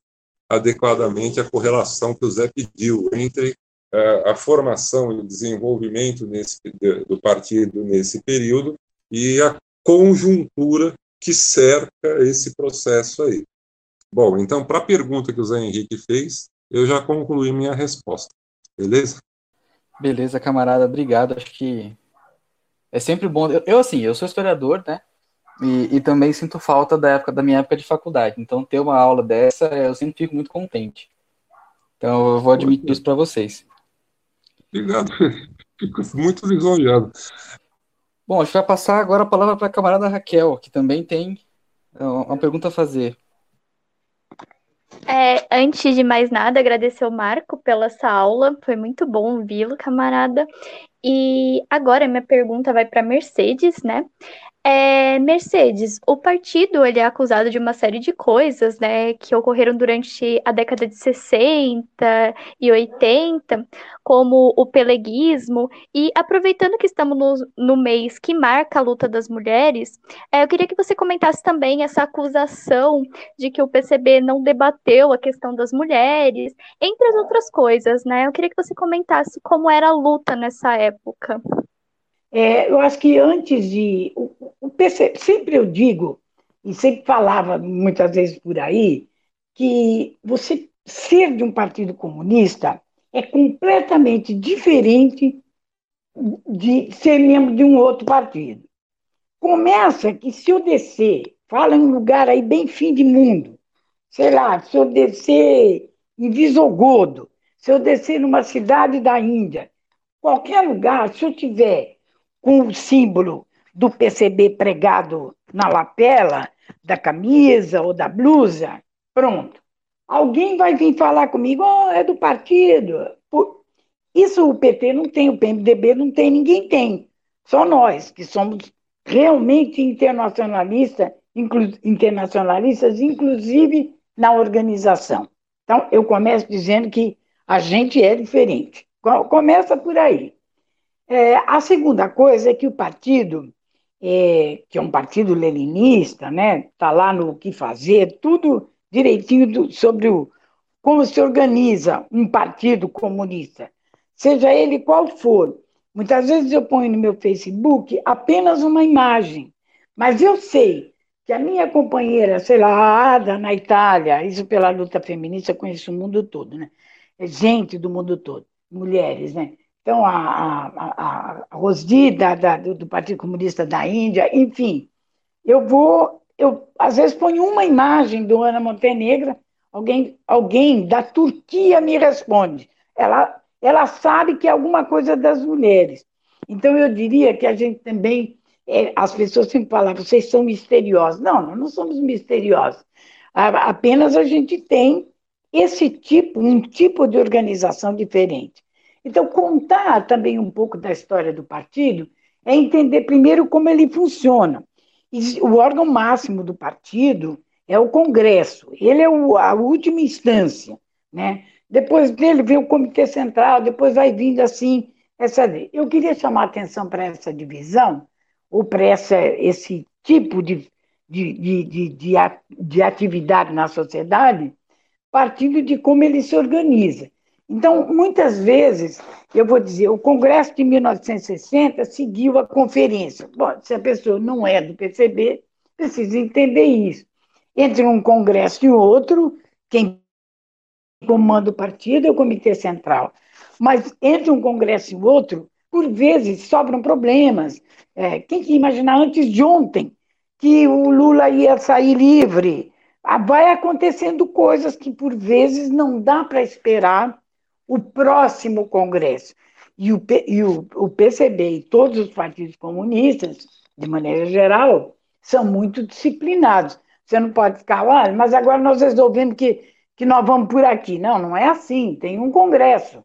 adequadamente a correlação que o Zé pediu entre a formação e o desenvolvimento nesse, do partido nesse período e a conjuntura que cerca esse processo aí. Bom, então, para a pergunta que o Zé Henrique fez, eu já concluí minha resposta. Beleza? Beleza, camarada, obrigado. Acho que é sempre bom. Eu, eu assim, eu sou historiador, né? E, e, também sinto falta da época da minha época de faculdade. Então, ter uma aula dessa, eu sempre fico muito contente. Então, eu vou admitir isso para vocês. Obrigado, [laughs] fico muito lisonjeado. Bom, a gente vai passar agora a palavra para a camarada Raquel, que também tem é, uma pergunta a fazer. É, antes de mais nada, agradecer ao Marco pela essa aula, foi muito bom ouvi-lo, camarada. E agora minha pergunta vai para Mercedes, né? É, Mercedes, o partido ele é acusado de uma série de coisas, né, que ocorreram durante a década de 60 e 80, como o peleguismo, e aproveitando que estamos no, no mês que marca a luta das mulheres, é, eu queria que você comentasse também essa acusação de que o PCB não debateu a questão das mulheres, entre as outras coisas, né? Eu queria que você comentasse como era a luta nessa época. É, eu acho que antes de. O, o sempre eu digo, e sempre falava muitas vezes por aí, que você ser de um partido comunista é completamente diferente de ser membro de um outro partido. Começa que se eu descer, fala em um lugar aí bem fim de mundo, sei lá, se eu descer em Visogodo, se eu descer numa cidade da Índia, qualquer lugar, se eu tiver com o símbolo do PCB pregado na lapela da camisa ou da blusa, pronto. Alguém vai vir falar comigo, oh, é do partido. Isso o PT não tem, o PMDB não tem, ninguém tem. Só nós, que somos realmente internacionalistas, inclu internacionalistas, inclusive na organização. Então, eu começo dizendo que a gente é diferente. Começa por aí. É, a segunda coisa é que o partido, é, que é um partido leninista, né, está lá no que fazer, tudo direitinho do, sobre o, como se organiza um partido comunista, seja ele qual for. Muitas vezes eu ponho no meu Facebook apenas uma imagem, mas eu sei que a minha companheira, sei lá, Ada na Itália, isso pela luta feminista, eu conheço o mundo todo, né? É gente do mundo todo, mulheres, né? Então, a, a, a Rosdi, da, da, do Partido Comunista da Índia, enfim, eu vou, eu às vezes ponho uma imagem do Ana Montenegro, alguém, alguém da Turquia me responde. Ela, ela sabe que é alguma coisa das mulheres. Então, eu diria que a gente também, é, as pessoas sempre falam, vocês são misteriosos. Não, nós não somos misteriosos. Apenas a gente tem esse tipo, um tipo de organização diferente. Então, contar também um pouco da história do partido é entender primeiro como ele funciona. O órgão máximo do partido é o Congresso, ele é a última instância, né? Depois dele vem o Comitê Central, depois vai vindo assim essa. Eu queria chamar atenção para essa divisão, ou para essa, esse tipo de, de, de, de, de atividade na sociedade, partindo de como ele se organiza. Então, muitas vezes, eu vou dizer, o Congresso de 1960 seguiu a conferência. Bom, se a pessoa não é do PCB, precisa entender isso. Entre um Congresso e outro, quem comanda o partido é o Comitê Central. Mas entre um Congresso e outro, por vezes sobram problemas. É, quem que imaginar antes de ontem que o Lula ia sair livre? Ah, vai acontecendo coisas que, por vezes, não dá para esperar o próximo Congresso. E, o, e o, o PCB e todos os partidos comunistas, de maneira geral, são muito disciplinados. Você não pode ficar lá, mas agora nós resolvemos que, que nós vamos por aqui. Não, não é assim. Tem um Congresso.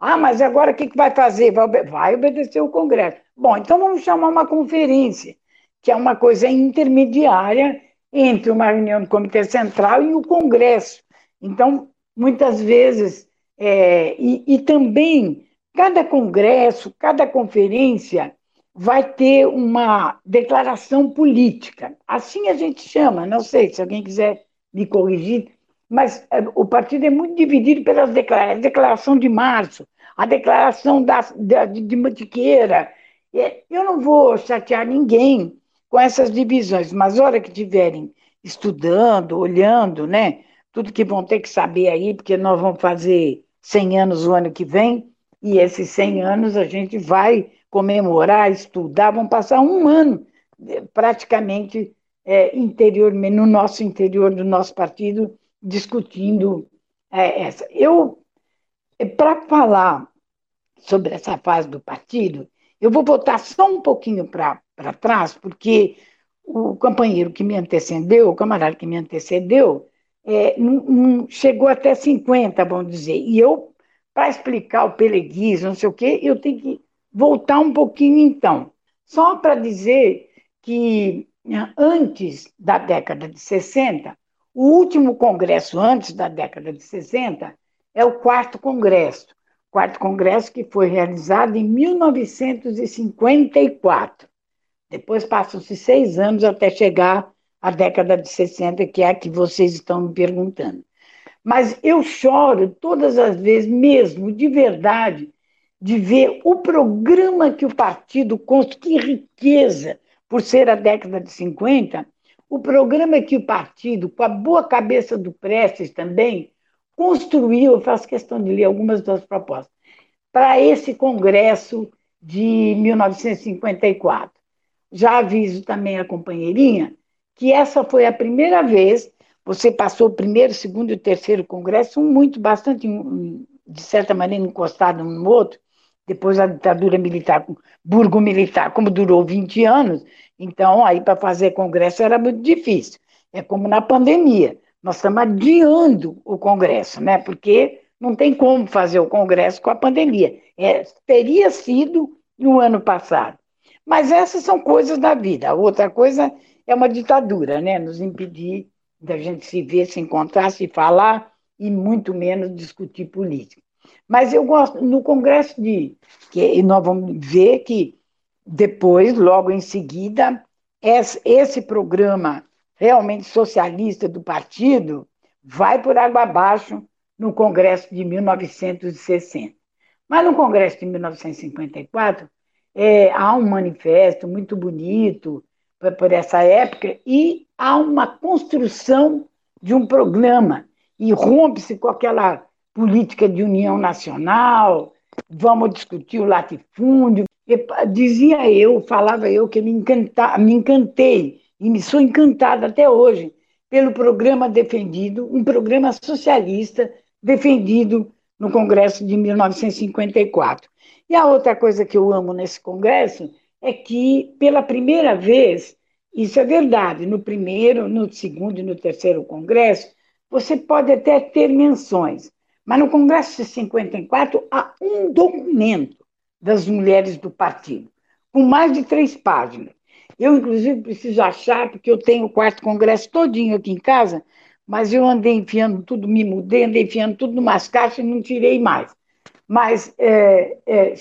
Ah, mas agora o que, que vai fazer? Vai, vai obedecer o Congresso. Bom, então vamos chamar uma conferência, que é uma coisa intermediária entre uma reunião do Comitê Central e o Congresso. Então, muitas vezes é, e, e também, cada congresso, cada conferência vai ter uma declaração política. Assim a gente chama, não sei se alguém quiser me corrigir, mas é, o partido é muito dividido pelas declarações. A declaração de março, a declaração da, da, de Mantiqueira. É, eu não vou chatear ninguém com essas divisões, mas a hora que estiverem estudando, olhando, né, tudo que vão ter que saber aí, porque nós vamos fazer 100 anos o ano que vem, e esses 100 anos a gente vai comemorar, estudar, vão passar um ano eh, praticamente é, interior, no nosso interior do nosso partido, discutindo é, essa. Eu, para falar sobre essa fase do partido, eu vou voltar só um pouquinho para trás, porque o companheiro que me antecedeu, o camarada que me antecedeu, é, chegou até 50, vamos dizer. E eu, para explicar o peleguismo, não sei o quê, eu tenho que voltar um pouquinho então. Só para dizer que né, antes da década de 60, o último congresso antes da década de 60 é o quarto congresso. Quarto congresso que foi realizado em 1954. Depois passam-se seis anos até chegar a década de 60, que é a que vocês estão me perguntando. Mas eu choro todas as vezes, mesmo de verdade, de ver o programa que o partido construiu, que riqueza, por ser a década de 50, o programa que o partido, com a boa cabeça do Prestes também, construiu, eu faço questão de ler algumas das propostas, para esse congresso de 1954. Já aviso também a companheirinha que essa foi a primeira vez, você passou o primeiro, segundo e terceiro congresso, um muito, bastante, de certa maneira, encostado um no outro, depois a ditadura militar, burgo militar, como durou 20 anos, então aí para fazer congresso era muito difícil. É como na pandemia, nós estamos adiando o congresso, né? Porque não tem como fazer o congresso com a pandemia. É, teria sido no ano passado. Mas essas são coisas da vida. A outra coisa é uma ditadura, né? Nos impedir da gente se ver, se encontrar, se falar e muito menos discutir política. Mas eu gosto, no Congresso de. Que nós vamos ver que depois, logo em seguida, esse programa realmente socialista do partido vai por água abaixo no Congresso de 1960. Mas no Congresso de 1954, é, há um manifesto muito bonito, por essa época, e há uma construção de um programa, e rompe-se com aquela política de união nacional, vamos discutir o latifúndio. E, dizia eu, falava eu, que me, encanta, me encantei, e me sou encantada até hoje, pelo programa defendido, um programa socialista defendido no Congresso de 1954. E a outra coisa que eu amo nesse Congresso é que, pela primeira vez, isso é verdade, no primeiro, no segundo e no terceiro congresso, você pode até ter menções, mas no congresso de 54 há um documento das mulheres do partido, com mais de três páginas. Eu, inclusive, preciso achar, porque eu tenho o quarto congresso todinho aqui em casa, mas eu andei enfiando tudo, me mudei, andei enfiando tudo numas caixas e não tirei mais. Mas é, é,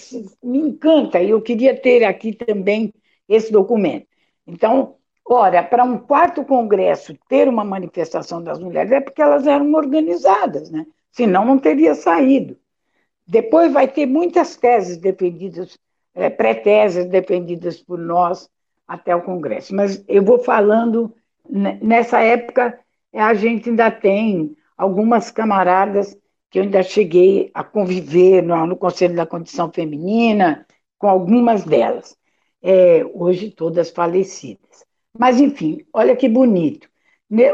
me encanta, e eu queria ter aqui também esse documento. Então, ora, para um quarto congresso ter uma manifestação das mulheres é porque elas eram organizadas, né? senão não teria saído. Depois vai ter muitas teses defendidas, é, pré-teses defendidas por nós até o Congresso. Mas eu vou falando, nessa época, a gente ainda tem algumas camaradas que eu ainda cheguei a conviver no, no Conselho da Condição Feminina, com algumas delas. É, hoje todas falecidas. Mas, enfim, olha que bonito.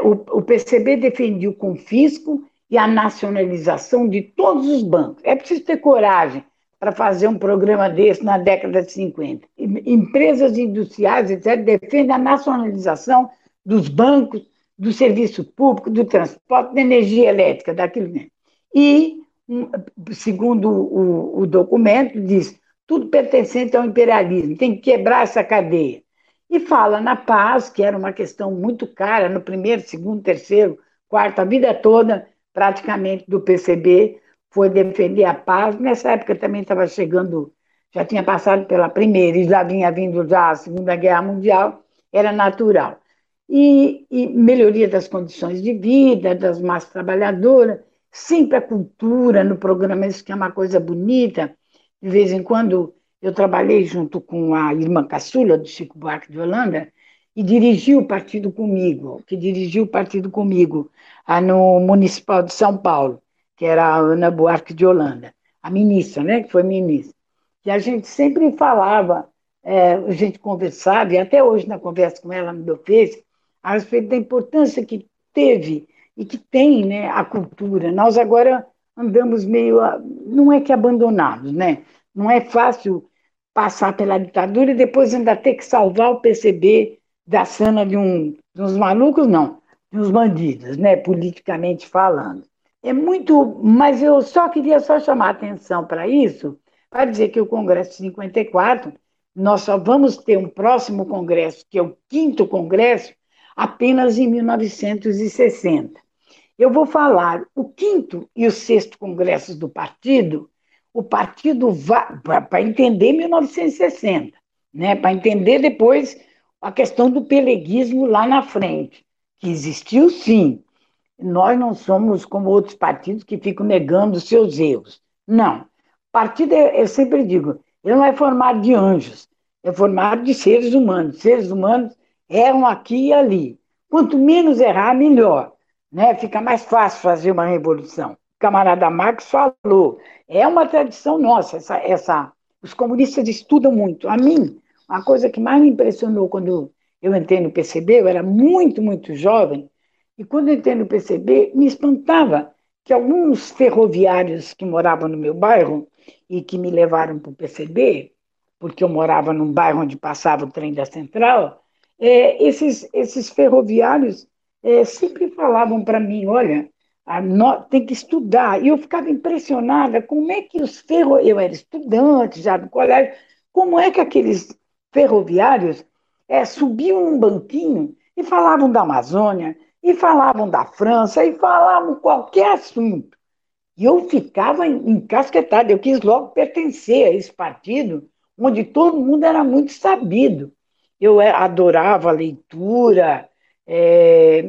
O, o PCB defendia o confisco e a nacionalização de todos os bancos. É preciso ter coragem para fazer um programa desse na década de 50. Empresas industriais, etc., defendem a nacionalização dos bancos, do serviço público, do transporte, da energia elétrica, daquilo mesmo. E, segundo o, o documento, diz tudo pertencente ao imperialismo, tem que quebrar essa cadeia. E fala na paz, que era uma questão muito cara no primeiro, segundo, terceiro, quarto, a vida toda, praticamente do PCB, foi defender a paz. Nessa época também estava chegando, já tinha passado pela primeira e já vinha vindo já a Segunda Guerra Mundial, era natural. E, e melhoria das condições de vida, das massas trabalhadoras, sempre a cultura no programa, isso que é uma coisa bonita. De vez em quando eu trabalhei junto com a irmã caçula do Chico Buarque de Holanda, e dirigiu o partido comigo, que dirigiu o partido comigo no Municipal de São Paulo, que era a Ana Buarque de Holanda, a ministra, né, que foi ministra. E a gente sempre falava, é, a gente conversava, e até hoje na conversa com ela no meu Face, a respeito da importância que teve e que tem né, a cultura. Nós agora andamos meio, não é que abandonados, né? Não é fácil passar pela ditadura e depois ainda ter que salvar o PCB da cena de, um, de uns malucos, não, de uns bandidos, né, politicamente falando. É muito, mas eu só queria só chamar a atenção para isso, para dizer que o Congresso 54, nós só vamos ter um próximo congresso, que é o quinto congresso, apenas em 1960. Eu vou falar o quinto e o sexto congressos do partido, o partido vai para entender 1960, né? Para entender depois a questão do peleguismo lá na frente, que existiu sim. Nós não somos como outros partidos que ficam negando seus erros. Não. Partido, é, eu sempre digo, ele não é formado de anjos, é formado de seres humanos. Seres humanos erram aqui e ali. Quanto menos errar, melhor. Né? Fica mais fácil fazer uma revolução. O camarada Marx falou, é uma tradição nossa, essa, essa, os comunistas estudam muito. A mim, a coisa que mais me impressionou quando eu entrei no PCB, eu era muito, muito jovem, e quando eu entrei no PCB, me espantava que alguns ferroviários que moravam no meu bairro e que me levaram para o PCB, porque eu morava num bairro onde passava o trem da Central, é, esses, esses ferroviários é, sempre falavam para mim, olha, no, tem que estudar. E eu ficava impressionada como é que os ferroviários, eu era estudante já no colégio, como é que aqueles ferroviários é, subiam num banquinho e falavam da Amazônia, e falavam da França, e falavam qualquer assunto. E eu ficava encasquetada, eu quis logo pertencer a esse partido, onde todo mundo era muito sabido. Eu é, adorava a leitura, é,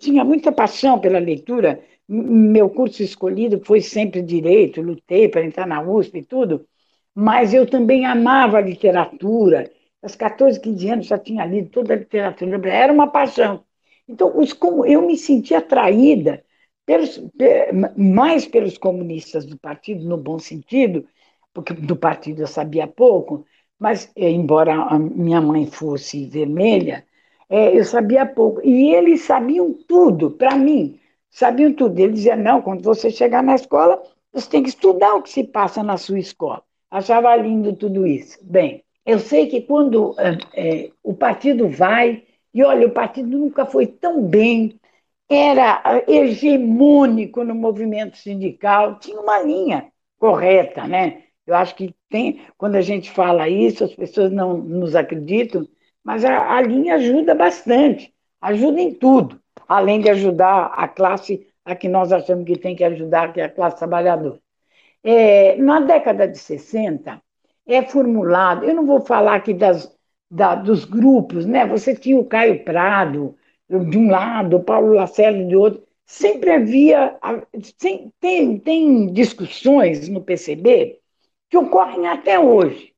tinha muita paixão pela leitura. Meu curso escolhido foi sempre direito, lutei para entrar na USP e tudo, mas eu também amava a literatura. Aos 14, 15 anos já tinha lido toda a literatura, era uma paixão. Então, os, eu me senti atraída pelos, mais pelos comunistas do partido, no bom sentido, porque do partido eu sabia pouco, mas eh, embora a minha mãe fosse vermelha, é, eu sabia pouco. E eles sabiam tudo, para mim, sabiam tudo. Eles diziam, não, quando você chegar na escola, você tem que estudar o que se passa na sua escola. Achava lindo tudo isso. Bem, eu sei que quando é, é, o partido vai, e olha, o partido nunca foi tão bem, era hegemônico no movimento sindical, tinha uma linha correta, né? Eu acho que tem, quando a gente fala isso, as pessoas não nos acreditam, mas a, a linha ajuda bastante, ajuda em tudo, além de ajudar a classe a que nós achamos que tem que ajudar, que é a classe trabalhadora. É, na década de 60, é formulado, eu não vou falar aqui das, da, dos grupos, né? Você tinha o Caio Prado de um lado, o Paulo Lacerda de outro, sempre havia, tem, tem discussões no PCB que ocorrem até hoje.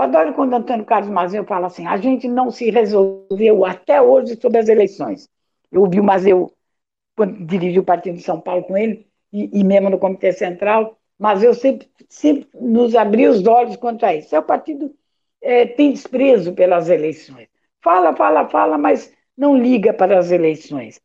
Eu adoro quando Antônio Carlos Mazeu fala assim: a gente não se resolveu até hoje sobre as eleições. Eu ouvi o Mazeu, quando dirigi o Partido de São Paulo com ele, e, e mesmo no Comitê Central, mas eu sempre, sempre nos abri os olhos quanto a isso. É o partido é, tem desprezo pelas eleições. Fala, fala, fala, mas não liga para as eleições.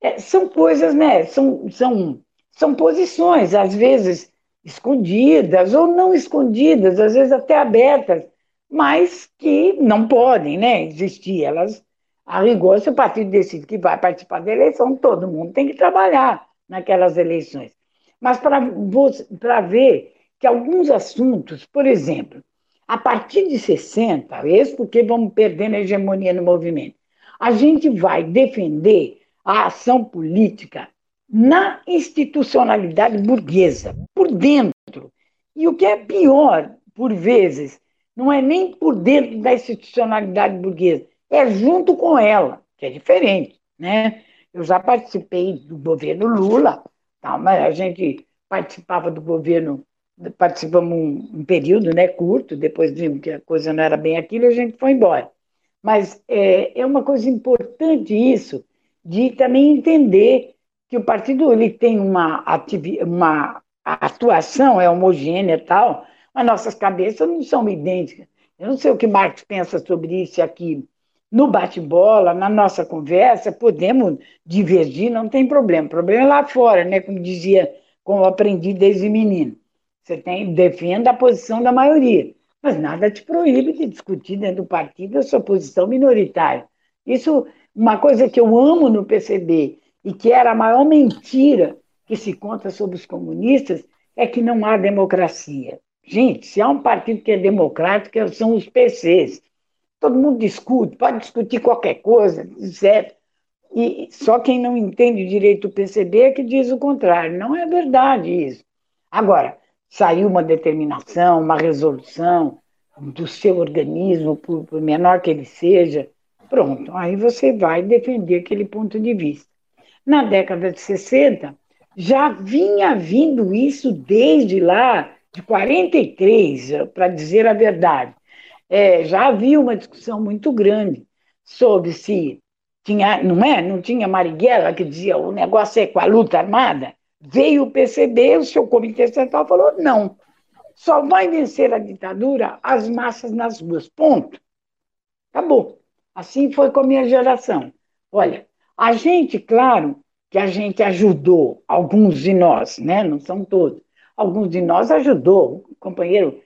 É, são coisas, né? São, são, são posições, às vezes escondidas ou não escondidas, às vezes até abertas, mas que não podem né, existir. Elas, a rigor, se o partido decide que vai participar da eleição, todo mundo tem que trabalhar naquelas eleições. Mas para ver que alguns assuntos, por exemplo, a partir de 60, esse porque vamos perdendo a hegemonia no movimento, a gente vai defender a ação política na institucionalidade burguesa, por dentro. E o que é pior, por vezes, não é nem por dentro da institucionalidade burguesa, é junto com ela, que é diferente. Né? Eu já participei do governo Lula, tá? mas a gente participava do governo, participamos um, um período né, curto, depois vimos que a coisa não era bem aquilo, a gente foi embora. Mas é, é uma coisa importante isso, de também entender que o partido ele tem uma, uma atuação, é homogênea e tal, mas nossas cabeças não são idênticas. Eu não sei o que Marx pensa sobre isso aqui. No bate-bola, na nossa conversa, podemos divergir, não tem problema. O problema é lá fora, né? Como dizia, como aprendi desde menino. Você tem, defenda a posição da maioria, mas nada te proíbe de discutir dentro do partido a sua posição minoritária. Isso, uma coisa que eu amo no PCB e que era a maior mentira que se conta sobre os comunistas, é que não há democracia. Gente, se há um partido que é democrático, são os PCs. Todo mundo discute, pode discutir qualquer coisa, etc. E só quem não entende direito o PCB é que diz o contrário. Não é verdade isso. Agora, saiu uma determinação, uma resolução do seu organismo, por menor que ele seja, pronto, aí você vai defender aquele ponto de vista. Na década de 60, já vinha vindo isso desde lá, de 43, para dizer a verdade. É, já havia uma discussão muito grande sobre se tinha, não é? Não tinha Marighella que dizia o negócio é com a luta armada? Veio o PCB, o seu comitê central falou não. Só vai vencer a ditadura as massas nas ruas. Ponto. Acabou. Assim foi com a minha geração. Olha, a gente, claro, que a gente ajudou, alguns de nós, né? não são todos, alguns de nós ajudou, um companheiro,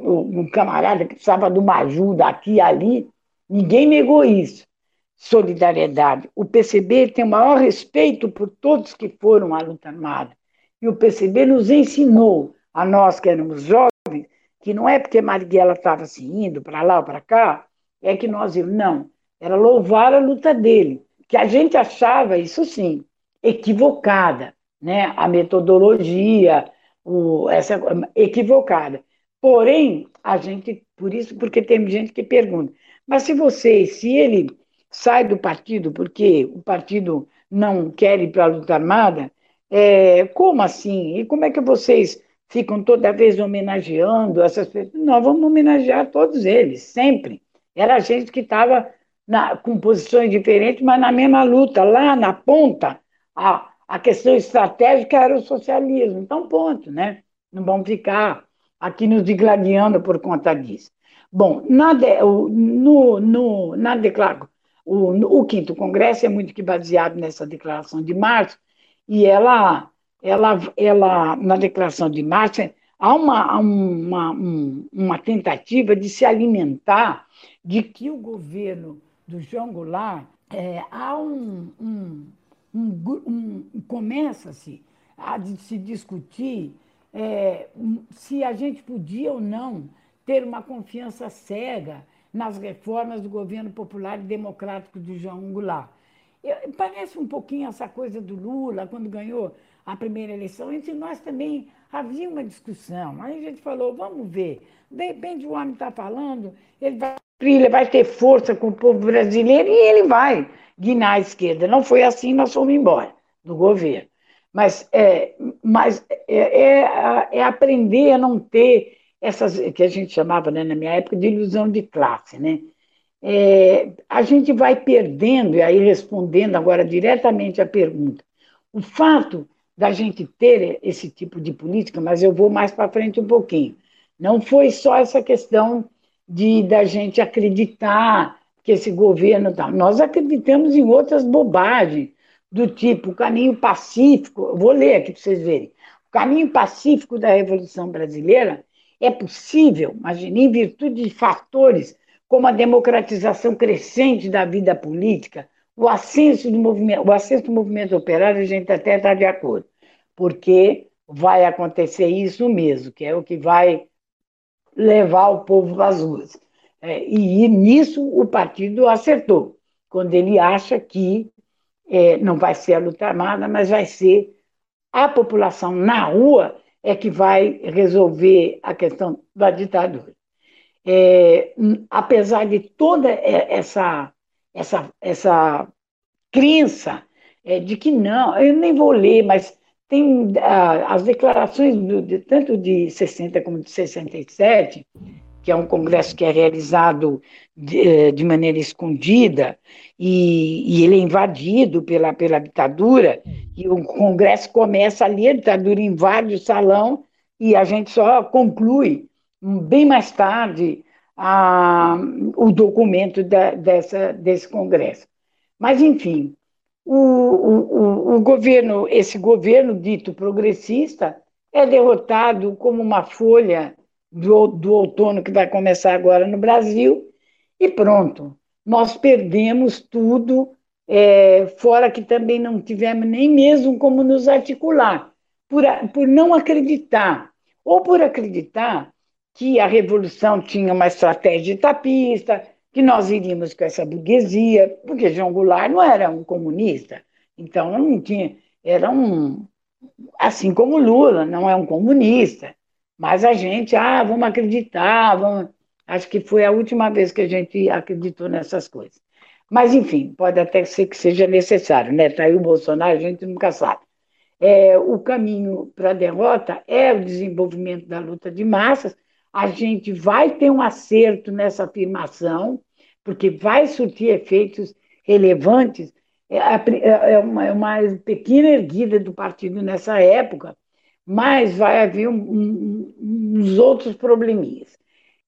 um camarada que precisava de uma ajuda aqui e ali, ninguém negou isso. Solidariedade. O PCB tem o maior respeito por todos que foram à luta armada. E o PCB nos ensinou, a nós que éramos jovens, que não é porque Marighella estava se indo para lá ou para cá, é que nós. Não, era louvar a luta dele que a gente achava, isso sim, equivocada, né? a metodologia, o, essa equivocada. Porém, a gente, por isso, porque tem gente que pergunta, mas se você, se ele sai do partido porque o partido não quer ir para a luta armada, é, como assim? E como é que vocês ficam toda vez homenageando essas pessoas? Nós vamos homenagear todos eles, sempre. Era a gente que estava na, com posições diferentes, mas na mesma luta. Lá na ponta, a, a questão estratégica era o socialismo. Então, ponto, né? Não vamos ficar aqui nos digladiando por conta disso. Bom, na, de, no, no, na declaração, o, o quinto congresso é muito que baseado nessa declaração de março, e ela, ela, ela na declaração de março, há uma, uma, uma tentativa de se alimentar de que o governo do João Goulart, é, há um, um, um, um começa-se a se discutir é, se a gente podia ou não ter uma confiança cega nas reformas do governo popular e democrático de João Goulart. Parece um pouquinho essa coisa do Lula, quando ganhou a primeira eleição. Entre nós também havia uma discussão. Aí a gente falou: vamos ver. De repente o homem está falando, ele vai, ele vai ter força com o povo brasileiro e ele vai guinar à esquerda. Não foi assim, nós fomos embora do governo. Mas, é, mas é, é, é aprender a não ter essas que a gente chamava né, na minha época de ilusão de classe, né? É, a gente vai perdendo, e aí respondendo agora diretamente à pergunta, o fato da gente ter esse tipo de política, mas eu vou mais para frente um pouquinho. Não foi só essa questão de da gente acreditar que esse governo tal. Nós acreditamos em outras bobagens do tipo o caminho pacífico. Vou ler aqui para vocês verem. O caminho pacífico da Revolução Brasileira é possível, imagine, em virtude de fatores como a democratização crescente da vida política, o ascenso do movimento, o ascenso do movimento operário, a gente até está de acordo, porque vai acontecer isso mesmo, que é o que vai levar o povo às ruas. É, e nisso o partido acertou, quando ele acha que é, não vai ser a luta armada, mas vai ser a população na rua é que vai resolver a questão da ditadura. É, apesar de toda essa, essa, essa crença é, de que não, eu nem vou ler, mas tem ah, as declarações do, de, tanto de 60 como de 67, que é um congresso que é realizado de, de maneira escondida, e, e, ele é invadido pela, pela ditadura, e o Congresso começa ali, a ditadura invade o salão, e a gente só conclui bem mais tarde a, o documento da, dessa, desse Congresso. Mas, enfim, o, o, o governo, esse governo dito progressista, é derrotado como uma folha do, do outono que vai começar agora no Brasil, e pronto. Nós perdemos tudo, é, fora que também não tivemos nem mesmo como nos articular, por, por não acreditar, ou por acreditar que a revolução tinha uma estratégia etapista, que nós iríamos com essa burguesia, porque João Goulart não era um comunista, então não tinha, era um, assim como Lula, não é um comunista, mas a gente, ah, vamos acreditar, vamos, Acho que foi a última vez que a gente acreditou nessas coisas. Mas, enfim, pode até ser que seja necessário, né? Está aí o Bolsonaro, a gente nunca sabe. É, o caminho para a derrota é o desenvolvimento da luta de massas. A gente vai ter um acerto nessa afirmação, porque vai surtir efeitos relevantes. É, é, é uma, é uma pequena erguida do partido nessa época, mas vai haver um, um, uns outros probleminhas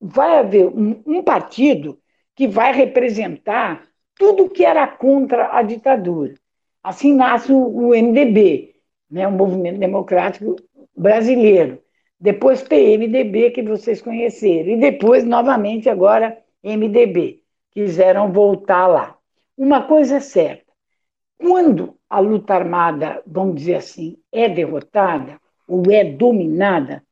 vai haver um, um partido que vai representar tudo que era contra a ditadura. Assim nasce o, MDB, né, o Movimento Democrático Brasileiro. Depois PMDB, que vocês conheceram. E depois, novamente, agora MDB. Quiseram voltar lá. Uma coisa é certa: quando a luta armada, vamos dizer assim, é derrotada ou é dominada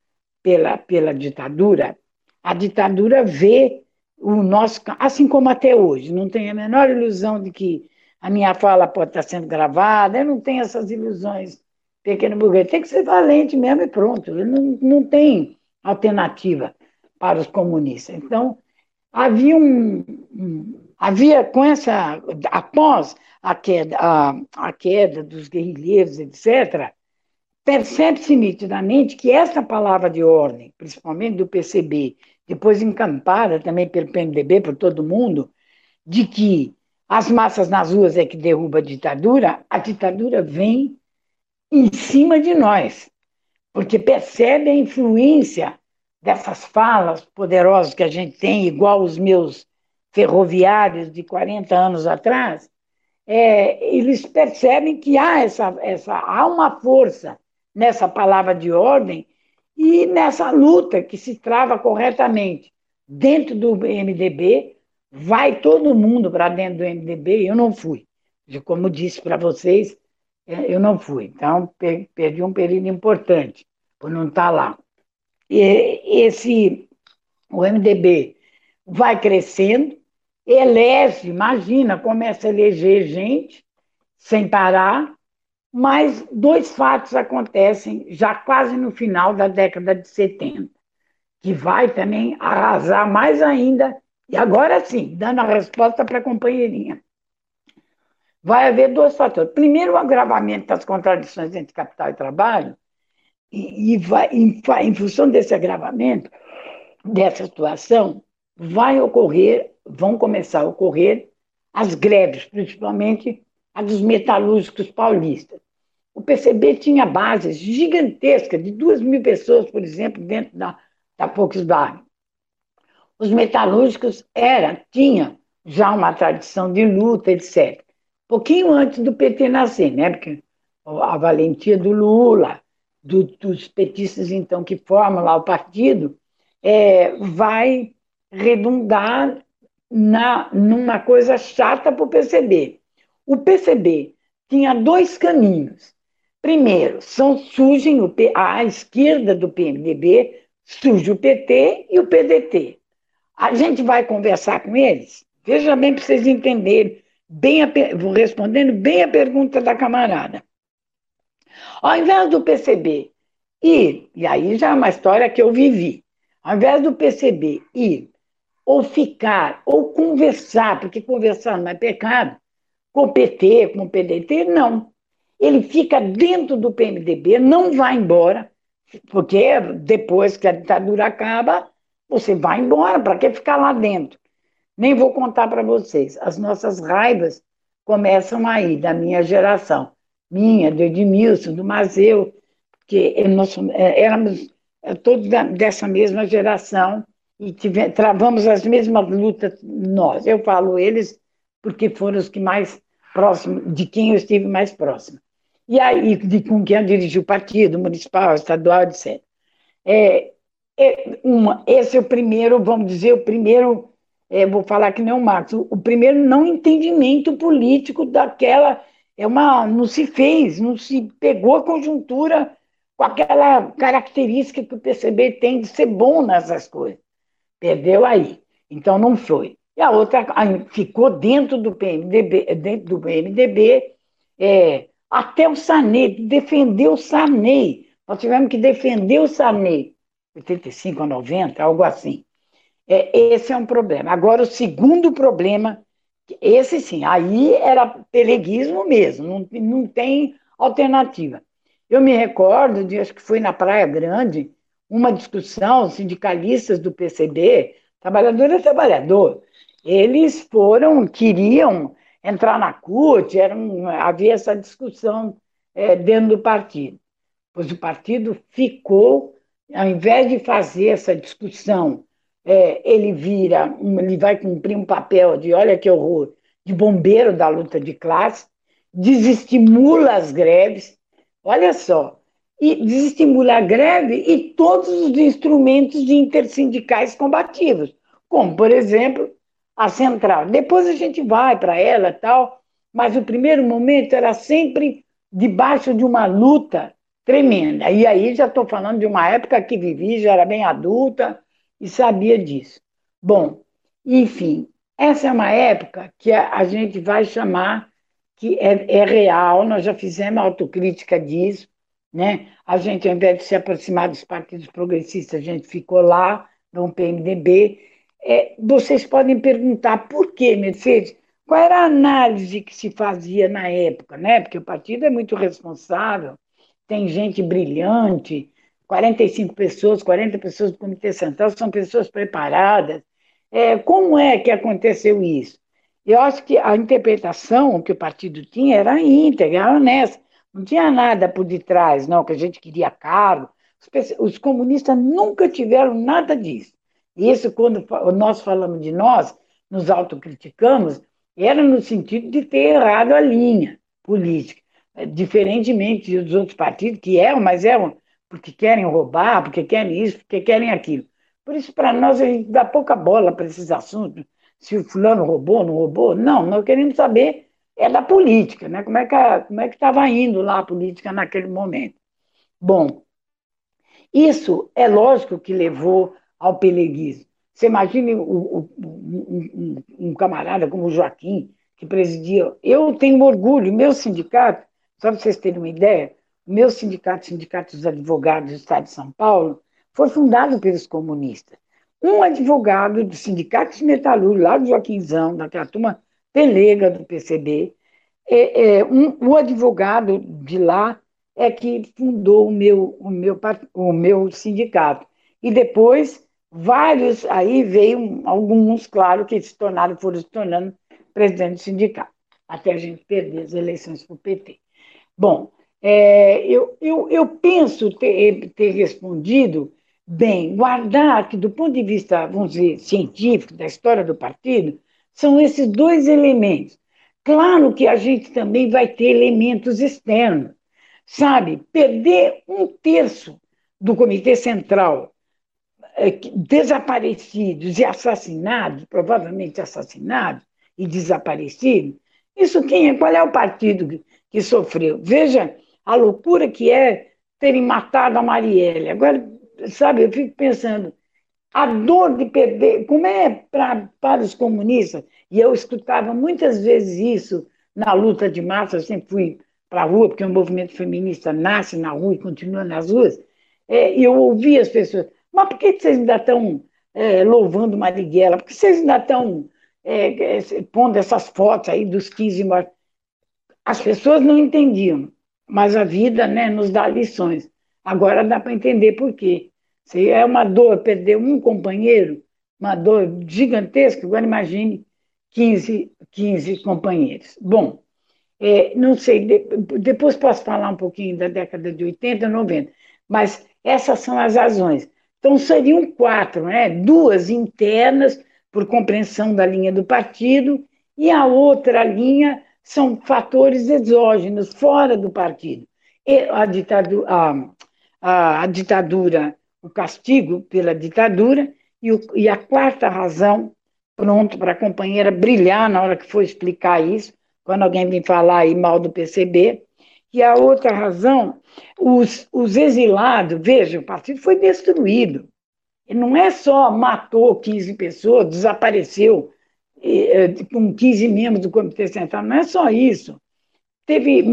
pela, pela ditadura, a ditadura vê o nosso, assim como até hoje, não tenho a menor ilusão de que a minha fala pode estar sendo gravada, eu não tenho essas ilusões, pequeno burguês, tem que ser valente mesmo e pronto, não, não tem alternativa para os comunistas. Então, havia um, um havia com essa, após a queda, a, a queda dos guerrilheiros, etc., percebe-se nitidamente que essa palavra de ordem, principalmente do PCB, depois encampada também pelo PMDB, por todo mundo, de que as massas nas ruas é que derruba a ditadura, a ditadura vem em cima de nós, porque percebe a influência dessas falas poderosas que a gente tem, igual os meus ferroviários de 40 anos atrás, é, eles percebem que há, essa, essa, há uma força nessa palavra de ordem e nessa luta que se trava corretamente dentro do MDB, vai todo mundo para dentro do MDB, eu não fui. Como disse para vocês, é, eu não fui. Então, perdi um período importante por não estar lá. Esse, o MDB vai crescendo, elege, imagina, começa a eleger gente sem parar, mas dois fatos acontecem já quase no final da década de 70, que vai também arrasar mais ainda, e agora sim, dando a resposta para a companheirinha. Vai haver dois fatores. Primeiro, o agravamento das contradições entre capital e trabalho, e, e vai, em, em função desse agravamento, dessa situação, vai ocorrer, vão começar a ocorrer as greves, principalmente a dos metalúrgicos paulistas. O PCB tinha bases gigantescas, de duas mil pessoas, por exemplo, dentro da, da Volkswagen. Os metalúrgicos era, tinha já uma tradição de luta, etc. Pouquinho antes do PT nascer, né? Porque a valentia do Lula, do, dos petistas, então, que formam lá o partido, é, vai redundar na, numa coisa chata para o PCB. O PCB tinha dois caminhos. Primeiro, são, surgem o, à esquerda do PMDB, surge o PT e o PDT. A gente vai conversar com eles? Veja bem para vocês entenderem, bem a, respondendo bem a pergunta da camarada. Ao invés do PCB ir, e aí já é uma história que eu vivi, ao invés do PCB ir ou ficar, ou conversar, porque conversar não é pecado, com o PT, com o PDT, não. Ele fica dentro do PMDB, não vai embora, porque depois que a ditadura acaba, você vai embora, para que ficar lá dentro? Nem vou contar para vocês. As nossas raivas começam aí, da minha geração. Minha, do Edmilson, do Mazeu, que nós é, éramos é, todos dessa mesma geração e tive, travamos as mesmas lutas nós. Eu falo eles porque foram os que mais próximos, de quem eu estive mais próximo. E aí, de, com quem eu dirigi o partido, municipal, estadual, etc. É, é uma, esse é o primeiro, vamos dizer, o primeiro, é, vou falar que nem o Marcos, o, o primeiro não entendimento político daquela, é uma, não se fez, não se pegou a conjuntura com aquela característica que o PCB tem de ser bom nessas coisas. Perdeu aí. Então não foi. E a outra ficou dentro do PMDB, dentro do PMDB é, até o Sarney, defendeu o Sarney. Nós tivemos que defender o Sarney, 85 a 90, algo assim. É, esse é um problema. Agora, o segundo problema, esse sim, aí era peleguismo mesmo, não, não tem alternativa. Eu me recordo de, acho que foi na Praia Grande, uma discussão, sindicalistas do PCB, trabalhador é trabalhador, eles foram, queriam entrar na CUT, era um, havia essa discussão é, dentro do partido. Pois o partido ficou, ao invés de fazer essa discussão, é, ele vira, ele vai cumprir um papel de, olha que horror, de bombeiro da luta de classe, desestimula as greves. Olha só, e desestimula a greve e todos os instrumentos de intersindicais combativos, como, por exemplo, a central. Depois a gente vai para ela tal, mas o primeiro momento era sempre debaixo de uma luta tremenda. E aí já estou falando de uma época que vivi, já era bem adulta e sabia disso. Bom, enfim, essa é uma época que a, gente vai chamar que é, é real, nós já fizemos autocrítica disso, né? A gente, ao invés de se aproximar dos partidos progressistas, a gente ficou lá no PMDB. É, vocês podem perguntar por quê, Mercedes? Qual era a análise que se fazia na época, né? Porque o partido é muito responsável, tem gente brilhante, 45 pessoas, 40 pessoas do Comitê Central são pessoas preparadas. É, como é que aconteceu isso? Eu acho que a interpretação que o partido tinha era íntegra, era honesta. Não tinha nada por detrás, não, que a gente queria cargo. Os comunistas nunca tiveram nada disso. E isso, quando nós falamos de nós, nos autocriticamos, era no sentido de ter errado a linha política. Diferentemente dos outros partidos, que eram, mas eram porque querem roubar, porque querem isso, porque querem aquilo. Por isso, para nós, a gente dá pouca bola para esses assuntos. Se o fulano roubou, não roubou. Não, nós queremos saber é da política, né? Como é que como é estava indo lá a política naquele momento? Bom, isso é lógico que levou ao peleguismo. Você imagine o, o, um, um, um, camarada como o Joaquim, que presidia. Eu tenho orgulho, meu sindicato, só para vocês terem uma ideia, meu sindicato, Sindicato dos Advogados do Estado de São Paulo, foi fundado pelos comunistas. Um advogado do Sindicato de Metalúrgicos, lá do Joaquimzão, daquela turma pelega do PCB, é, é, um, o advogado de lá é que fundou o meu, o meu, o meu sindicato. E depois, vários, aí veio alguns, claro, que se tornaram, foram se tornando presidente do sindicato, até a gente perder as eleições para o PT. Bom, é, eu, eu, eu penso ter, ter respondido bem, guardar que, do ponto de vista, vamos dizer, científico, da história do partido, são esses dois elementos. Claro que a gente também vai ter elementos externos, sabe? Perder um terço do Comitê Central é, desaparecidos e assassinados, provavelmente assassinados e desaparecidos, isso quem é? Qual é o partido que sofreu? Veja a loucura que é terem matado a Marielle. Agora, sabe, eu fico pensando, a dor de perder, como é pra, para os comunistas, e eu escutava muitas vezes isso na luta de massa, eu sempre fui para a rua, porque o movimento feminista nasce na rua e continua nas ruas, é, eu ouvia as pessoas, mas por que vocês ainda estão é, louvando Marighella? Por que vocês ainda estão é, é pondo essas fotos aí dos 15 mortos? As pessoas não entendiam, mas a vida né, nos dá lições. Agora dá para entender por quê. Se é uma dor perder um companheiro, uma dor gigantesca, agora imagine 15, 15 companheiros. Bom, é, não sei, de, depois posso falar um pouquinho da década de 80, 90, mas essas são as razões. Então seriam quatro, né? duas internas, por compreensão da linha do partido, e a outra linha são fatores exógenos, fora do partido. A ditadura, a, a, a ditadura o castigo pela ditadura, e, o, e a quarta razão, pronto para a companheira brilhar na hora que for explicar isso, quando alguém vem falar aí mal do PCB, e a outra razão, os, os exilados, veja, o partido foi destruído. Não é só matou 15 pessoas, desapareceu com 15 membros do Comitê Central, não é só isso. Teve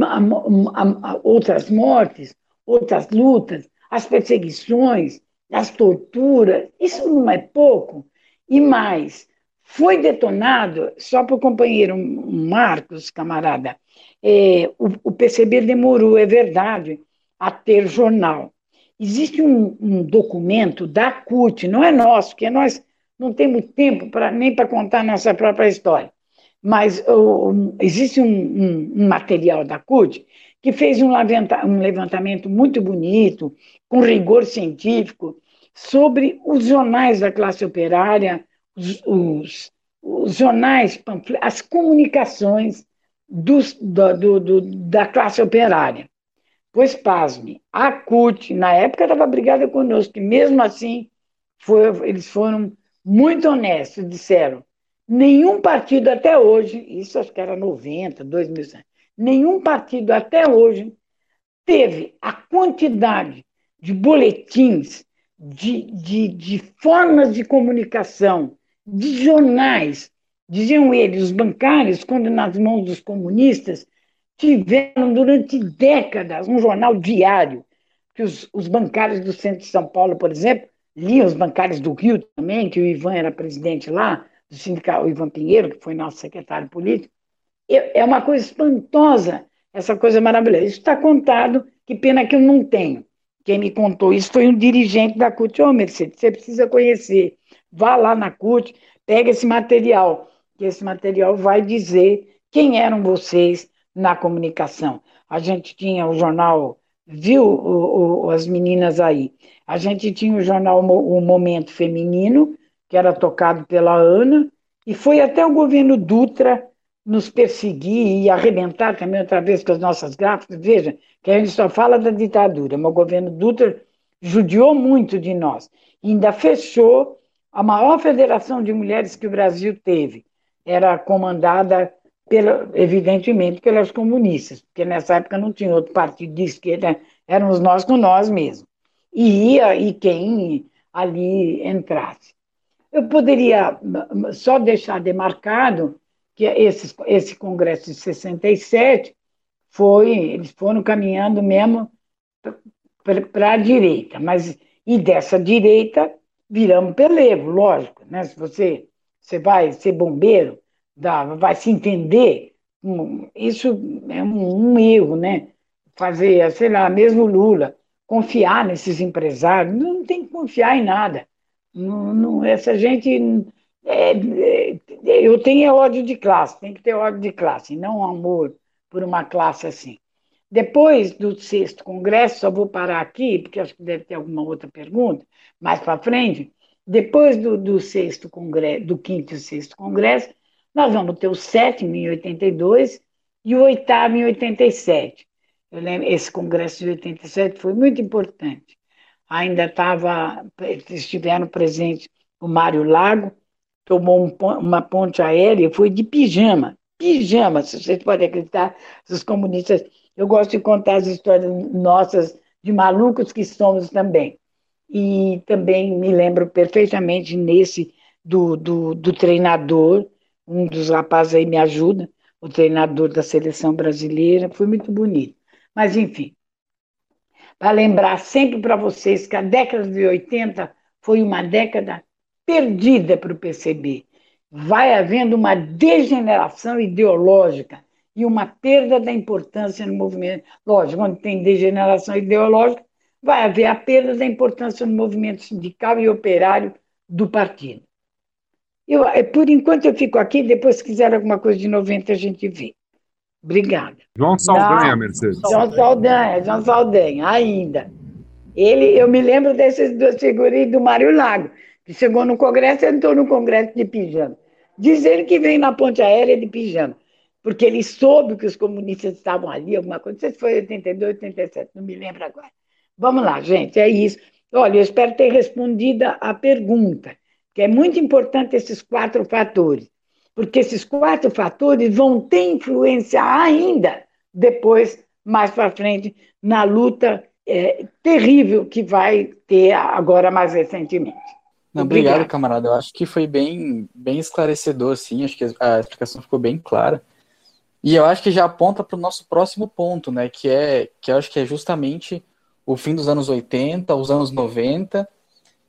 outras mortes, outras lutas, as perseguições, as torturas, isso não é pouco. E mais, foi detonado, só para o companheiro Marcos, camarada, é, o, o, PCB demorou, é verdade, a ter jornal. Existe um, um documento da CUT, não é nosso, porque nós não temos tempo pra, nem para contar nossa própria história, mas existe um, um, um material da CUT que fez um, um levantamento muito bonito, com rigor científico, sobre os jornais da classe operária, os, os, os jornais, as comunicações dos, do, do, do, da classe operária. Pois, pasme, a CUT, na época, estava brigada conosco, e mesmo assim, foi, eles foram muito honestos, disseram, nenhum partido até hoje, isso acho que era 90, 2000, nenhum partido até hoje teve a quantidade de boletins, de, de, de formas de comunicação, de jornais. Diziam eles, os bancários, quando nas mãos dos comunistas, tiveram durante décadas um jornal diário, que os, os bancários do centro de São Paulo, por exemplo, liam os bancários do Rio também, que o Ivan era presidente lá, do sindicato, o Ivan Pinheiro, que foi nosso secretário político, é uma coisa espantosa, essa coisa maravilhosa. Isso está contado, que pena que eu não tenho. Quem me contou isso foi um dirigente da CUT. Ô, oh, Mercedes, você precisa conhecer. Vá lá na CUT, pega esse material, que esse material vai dizer quem eram vocês na comunicação. A gente tinha o jornal, viu o, o, as meninas aí? A gente tinha o jornal O Momento Feminino, que era tocado pela Ana, e foi até o governo Dutra nos perseguir e arrebentar também outra vez com as nossas gráficas. Veja, que a gente só fala da ditadura, mas o governo Dutra judiou muito de nós. Ainda fechou a maior federação de mulheres que o Brasil teve. Era comandada, pela, evidentemente, pelas comunistas, porque nessa época não tinha outro partido de esquerda, éramos nós com nós mesmos. E ia e quem ali entrasse. Eu poderia só deixar demarcado que esse, esse congresso de 67 foi, eles foram caminhando mesmo para a direita, mas e dessa direita viramos pelego, lógico, né? Se você, você vai ser bombeiro, dá, vai se entender, isso é um, um erro, né? Fazer, sei lá, mesmo Lula, confiar nesses empresários, não tem que confiar em nada. Não, não, essa gente. É, é, eu tenho ódio de classe, tem que ter ódio de classe, não amor por uma classe assim. Depois do sexto congresso, só vou parar aqui, porque acho que deve ter alguma outra pergunta, mais para frente. Depois do, do sexto congresso, do quinto e sexto congresso, nós vamos ter o sétimo em 82 e o oitavo em 87. Eu lembro, esse congresso de 87 foi muito importante. Ainda estava, estiveram presentes o Mário Lago, tomou um, uma ponte aérea, foi de pijama, pijama, se vocês podem acreditar, os comunistas eu gosto de contar as histórias nossas de malucos que somos também. E também me lembro perfeitamente nesse do, do, do treinador, um dos rapazes aí me ajuda, o treinador da seleção brasileira, foi muito bonito. Mas, enfim, para lembrar sempre para vocês que a década de 80 foi uma década perdida para o PCB. Vai havendo uma degeneração ideológica e uma perda da importância no movimento. Lógico, quando tem degeneração ideológica, vai haver a perda da importância no movimento sindical e operário do partido. Eu, é, por enquanto eu fico aqui, depois se quiser alguma coisa de 90 a gente vê. Obrigada. João Saldanha, Não, Mercedes. João Saldanha, João Saldanha, ainda. Ele, eu me lembro desses duas figurinhas do Mário Lago, que chegou no Congresso e entrou no Congresso de pijama. Diz ele que veio na ponte aérea de pijama porque ele soube que os comunistas estavam ali, alguma coisa, não sei se foi 82, 87, não me lembro agora. Vamos lá, gente, é isso. Olha, eu espero ter respondido a pergunta, que é muito importante esses quatro fatores, porque esses quatro fatores vão ter influência ainda depois, mais para frente, na luta é, terrível que vai ter agora mais recentemente. Não, obrigado, obrigado, camarada. Eu acho que foi bem, bem esclarecedor, sim. Acho que a explicação ficou bem clara. E eu acho que já aponta para o nosso próximo ponto, né? Que é que eu acho que é justamente o fim dos anos 80, os anos 90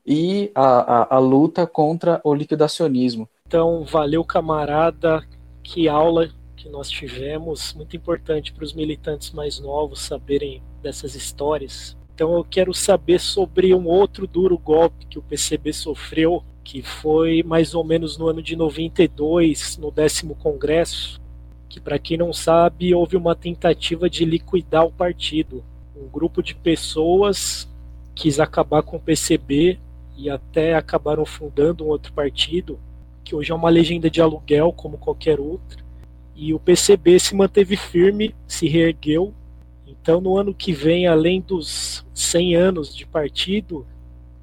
e a, a, a luta contra o liquidacionismo. Então, valeu, camarada. Que aula que nós tivemos, muito importante para os militantes mais novos saberem dessas histórias. Então eu quero saber sobre um outro duro golpe que o PCB sofreu, que foi mais ou menos no ano de 92, no décimo congresso, que para quem não sabe, houve uma tentativa de liquidar o partido. Um grupo de pessoas quis acabar com o PCB e até acabaram fundando um outro partido, que hoje é uma legenda de aluguel como qualquer outra. E o PCB se manteve firme, se reergueu. Então, no ano que vem, além dos 100 anos de partido,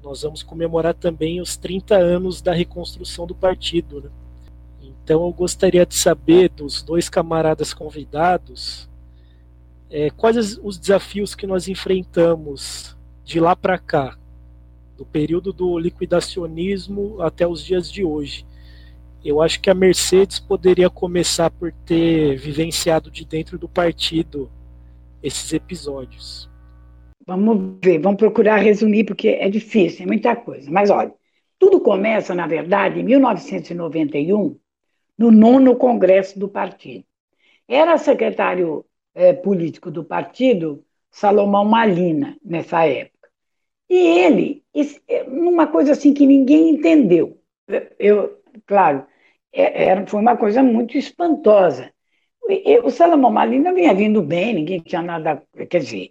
nós vamos comemorar também os 30 anos da reconstrução do partido. Né? Então eu gostaria de saber dos dois camaradas convidados é, quais os desafios que nós enfrentamos de lá para cá, do período do liquidacionismo até os dias de hoje. Eu acho que a Mercedes poderia começar por ter vivenciado de dentro do partido esses episódios. Vamos ver, vamos procurar resumir, porque é difícil, é muita coisa. Mas olha, tudo começa, na verdade, em 1991, no nono congresso do partido. Era secretário é, político do partido Salomão Malina, nessa época. E ele, é, uma coisa assim que ninguém entendeu, eu, claro, é, era, foi uma coisa muito espantosa. O Salomão Malina vinha vindo bem, ninguém tinha nada. Quer dizer,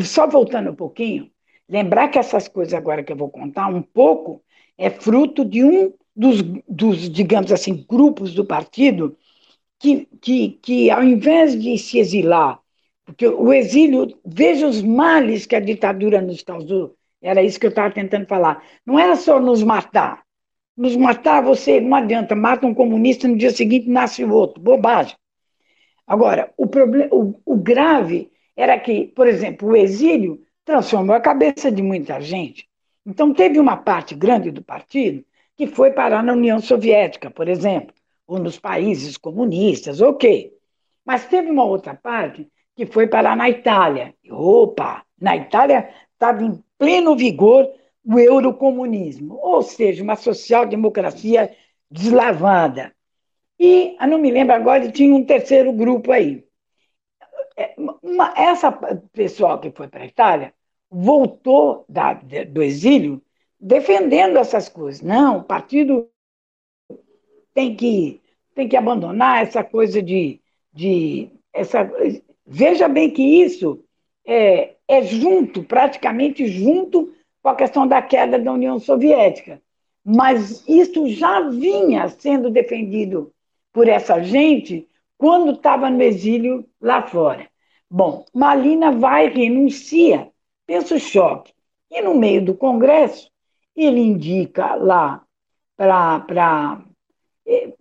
só voltando um pouquinho, lembrar que essas coisas agora que eu vou contar, um pouco, é fruto de um dos, dos, digamos assim, grupos do partido que, que, que, ao invés de se exilar, porque o exílio, veja os males que a ditadura nos causou, era isso que eu estava tentando falar. Não era só nos matar. Nos matar, você não adianta, mata um comunista, no dia seguinte nasce outro. Bobagem. Agora, o, problema, o, o grave era que, por exemplo, o exílio transformou a cabeça de muita gente. Então, teve uma parte grande do partido que foi parar na União Soviética, por exemplo, ou nos países comunistas, ok. Mas teve uma outra parte que foi parar na Itália. Opa, na Itália estava em pleno vigor o eurocomunismo, ou seja, uma social-democracia deslavada. E, não me lembro agora, tinha um terceiro grupo aí. É, uma, essa pessoal que foi para a Itália voltou da, do exílio defendendo essas coisas. Não, o partido tem que, tem que abandonar essa coisa de. de essa, veja bem que isso é, é junto, praticamente junto com a questão da queda da União Soviética. Mas isso já vinha sendo defendido por essa gente quando estava no exílio lá fora. Bom, Malina vai, renuncia, pensa o choque. E no meio do Congresso, ele indica lá para eh,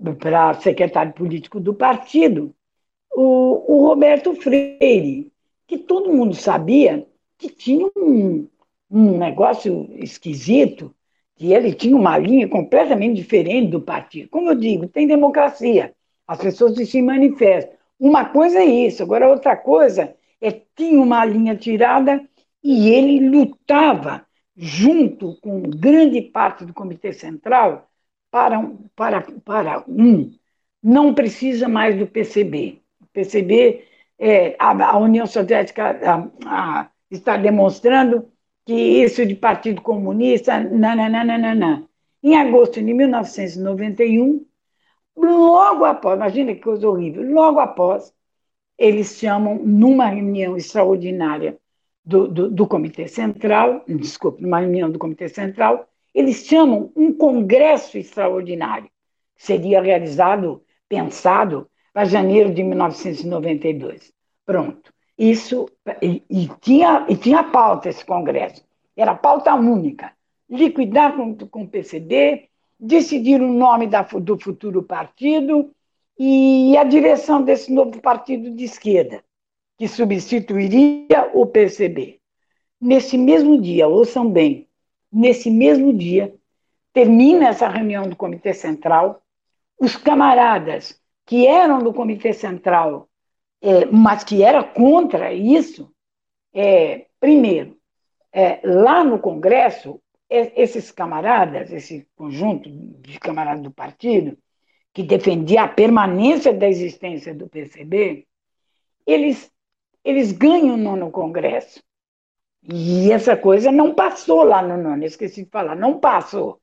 secretário político do partido o, o Roberto Freire, que todo mundo sabia que tinha um, um negócio esquisito, que ele tinha uma linha completamente diferente do partido. Como eu digo, tem democracia, as pessoas se manifestam. Uma coisa é isso, agora outra coisa é tinha uma linha tirada e ele lutava junto com grande parte do Comitê Central para, para, para um, não precisa mais do PCB. O PCB, é, a, a, União Soviética a, a, está demonstrando que isso de Partido Comunista, nananana. Em agosto de 1991, logo após, imagina que coisa horrível, logo após, eles chamam numa reunião extraordinária do, do, do Comitê Central, desculpe, numa reunião do Comitê Central, eles chamam um congresso extraordinário, que seria realizado, pensado, para janeiro de 1992. Pronto. Isso, e, e, tinha, e tinha pauta esse congresso, era pauta única, liquidar com, com o PCD, decidir o nome da, do futuro partido e a direção desse novo partido de esquerda, que substituiria o PCB. Nesse mesmo dia, ouçam bem, nesse mesmo dia, termina essa reunião do Comitê Central, os camaradas que eram do Comitê Central é, mas que era contra isso, é, primeiro, é, lá no Congresso, esses camaradas, esse conjunto de camaradas do partido, que defendia a permanência da existência do PCB, eles, eles ganham no, no Congresso. E essa coisa não passou lá no nono, esqueci de falar, não passou.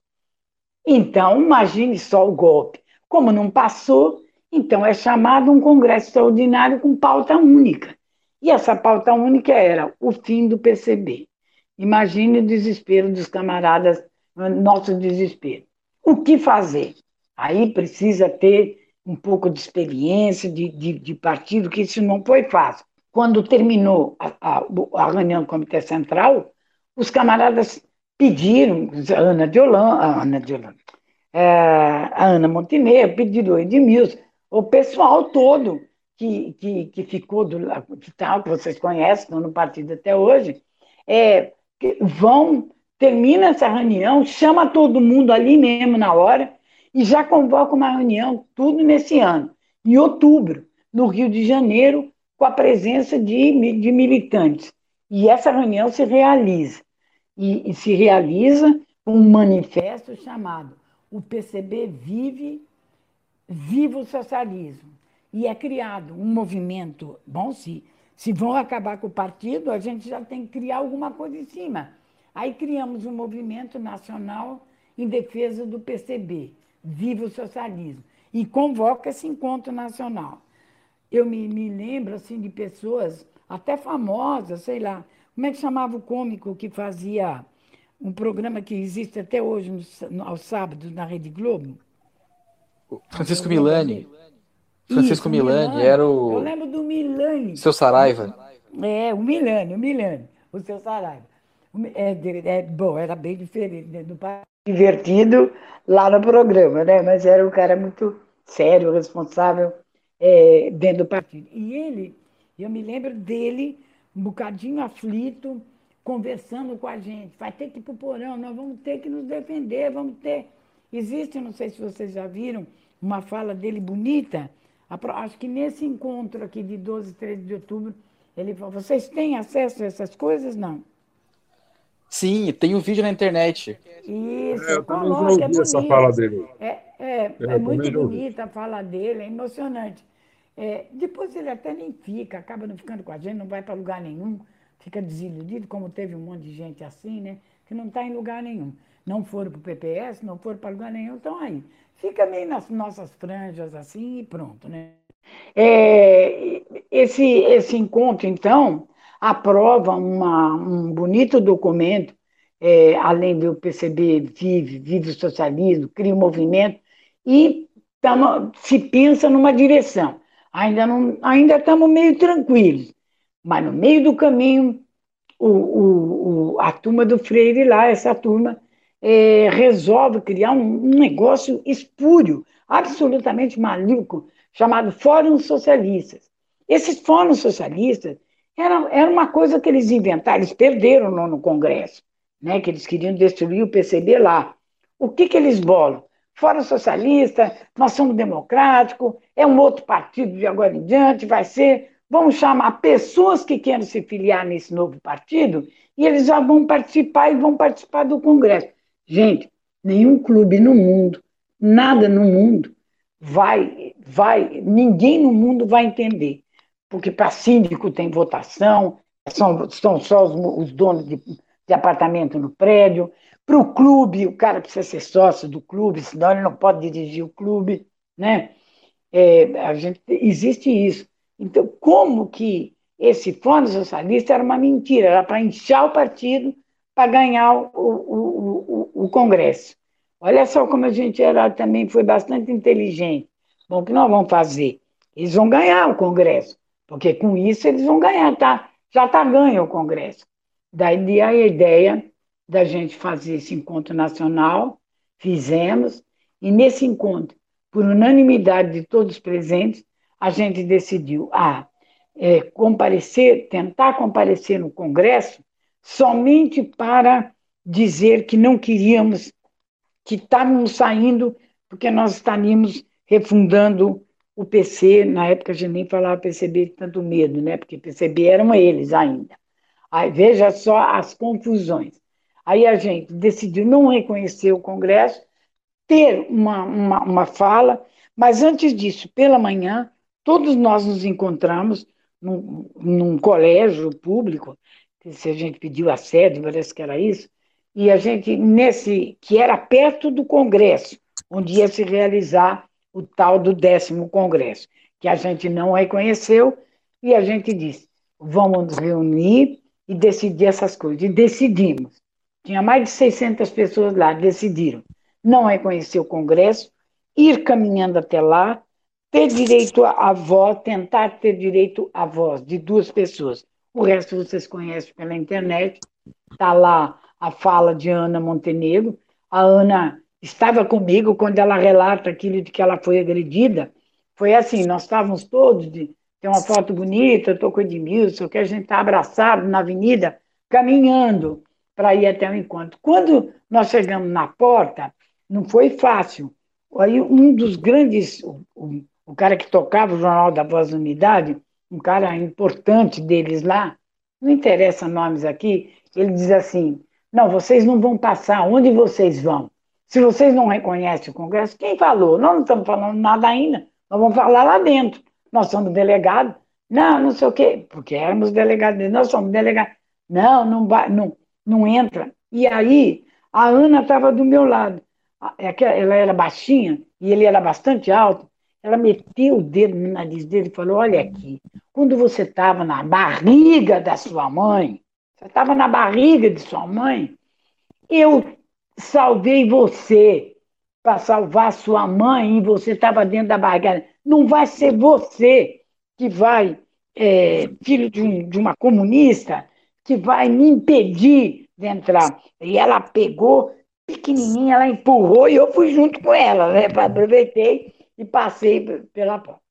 Então, imagine só o golpe. Como não passou, então, é chamado um congresso extraordinário com pauta única. E essa pauta única era o fim do PCB. Imagine o desespero dos camaradas, nosso desespero. O que fazer? Aí precisa ter um pouco de experiência de, de, de partido, que isso não foi fácil. Quando terminou a, a, a reunião do Comitê Central, os camaradas pediram, a Ana de Holanda, a Ana de Holanda, é, a Ana Montenegro, pediram o Edmilson, o pessoal todo que, que, que ficou do que tal, que vocês conhecem, estão no partido até hoje, é, vão, termina essa reunião, chama todo mundo ali mesmo na hora e já convoca uma reunião, tudo nesse ano, em outubro, no Rio de Janeiro, com a presença de, de militantes. E essa reunião se realiza. E, e se realiza um manifesto chamado O PCB Vive viva o socialismo. E é criado um movimento. Bom, se, se vão acabar com o partido, a gente já tem que criar alguma coisa em cima. Aí criamos um movimento nacional em defesa do PCB, Viva o Socialismo, e convoca esse encontro nacional. Eu me, me lembro assim, de pessoas até famosas, sei lá, como é que chamava o cômico que fazia um programa que existe até hoje, no, aos sábados, na Rede Globo? Francisco Milani. Francisco Isso, Milani, Milani, era o. Eu lembro do Milani. Seu Saraiva. É, o Milani, o Milani, o seu Saraiva. É, é, bom, era bem diferente né, do divertido lá no programa, né? Mas era um cara muito sério, responsável é, dentro do partido. E ele, eu me lembro dele, um bocadinho aflito, conversando com a gente. Vai ter que ir para o porão, nós vamos ter que nos defender, vamos ter Existe, não sei se vocês já viram, uma fala dele bonita. Acho que nesse encontro aqui de 12 e 13 de outubro, ele falou: vocês têm acesso a essas coisas? Não. Sim, tem um vídeo na internet. Isso, É, eu coloca, é bonito. essa fala dele. É, é, eu é muito bonita a fala dele, é emocionante. É, depois ele até nem fica, acaba não ficando com a gente, não vai para lugar nenhum, fica desiludido, como teve um monte de gente assim, né? Que não está em lugar nenhum. Não foram para o PPS, não foram para lugar nenhum, estão aí. Fica meio nas nossas franjas assim e pronto, né? É, esse, esse encontro, então, aprova uma, um bonito documento, é, além do PCB vive, vive o socialismo, cria um movimento, e tamo, se pensa numa direção. Ainda, não, ainda estamos meio tranquilos, mas no meio do caminho, o, o, o, a turma do Freire lá, essa turma, é, resolve criar um, um negócio espúrio, absolutamente maluco, chamado Fórum Socialistas. Esses fóruns socialistas era, era uma coisa que eles inventaram, eles perderam no, no Congresso, né, que eles queriam destruir o PCB lá. O que, que eles bolam? Fórum Socialista, nós somos democráticos, é um outro partido de agora em diante, vai ser. Vamos chamar pessoas que querem se filiar nesse novo partido e eles já vão participar e vão participar do Congresso. Gente, nenhum clube no mundo, nada no mundo vai, vai, ninguém no mundo vai entender. Porque para síndico tem votação, são, são só os, os donos de, de apartamento no prédio. Para o clube, o cara precisa ser sócio do clube, senão ele não pode dirigir o clube, né? É, a gente, existe isso. Então, como que esse Fundo Socialista era uma mentira? Era para inchar o partido para ganhar o, o, o, o, Congresso. Olha só como a gente era também foi bastante inteligente. Bom, o que nós vamos fazer? Eles vão ganhar o Congresso, porque com isso eles vão ganhar, tá? Já está ganho o Congresso. Daí a ideia da gente fazer esse encontro nacional, fizemos, e nesse encontro, por unanimidade de todos presentes, a gente decidiu ah, é, comparecer, tentar comparecer no Congresso somente para dizer que não queríamos, que estávamos saindo, porque nós estaríamos refundando o PC, na época a gente nem falava PCB de tanto medo, né? porque PCB eram eles ainda. Aí, veja só as confusões. Aí a gente decidiu não reconhecer o Congresso, ter uma, uma, uma fala, mas antes disso, pela manhã, todos nós nos encontramos num, num colégio público, se a gente pediu a sede, parece que era isso, e a gente, nesse, que era perto do Congresso, onde ia se realizar o tal do décimo Congresso, que a gente não reconheceu, e a gente disse, vamos nos reunir e decidir essas coisas. E decidimos. Tinha mais de 600 pessoas lá, decidiram não reconhecer o Congresso, ir caminhando até lá, ter direito à voz, tentar ter direito à voz de duas pessoas. O resto vocês conhecem pela internet. Está lá a fala de Ana Montenegro. A Ana estava comigo quando ela relata aquilo de que ela foi agredida. Foi assim, nós estávamos todos, de, tem uma foto bonita, estou com o Edmilson, que a gente está abraçado na avenida, caminhando para ir até o encontro. Quando nós chegamos na porta, não foi fácil. Aí um dos grandes, o, o, o cara que tocava o Jornal da Voz da Unidade, um cara importante deles lá, não interessa nomes aqui, ele diz assim, não, vocês não vão passar, onde vocês vão? Se vocês não reconhecem o Congresso, quem falou? Nós não estamos falando nada ainda, nós vamos falar lá dentro. Nós somos delegados. Não, não sei o quê, porque éramos delegados, nós somos delegados. Não, não, vai, não, não entra. E aí, a Ana estava do meu lado. É ela era baixinha e ele era bastante alto. Ela meteu o dedo no nariz dele e falou: Olha aqui, quando você estava na barriga da sua mãe, você estava na barriga de sua mãe, eu salvei você para salvar sua mãe e você estava dentro da barriga. Não vai ser você que vai, é, filho de, um, de uma comunista, que vai me impedir de entrar. E ela pegou, pequenininha, ela empurrou e eu fui junto com ela, né? Aproveitei e passei pela porta.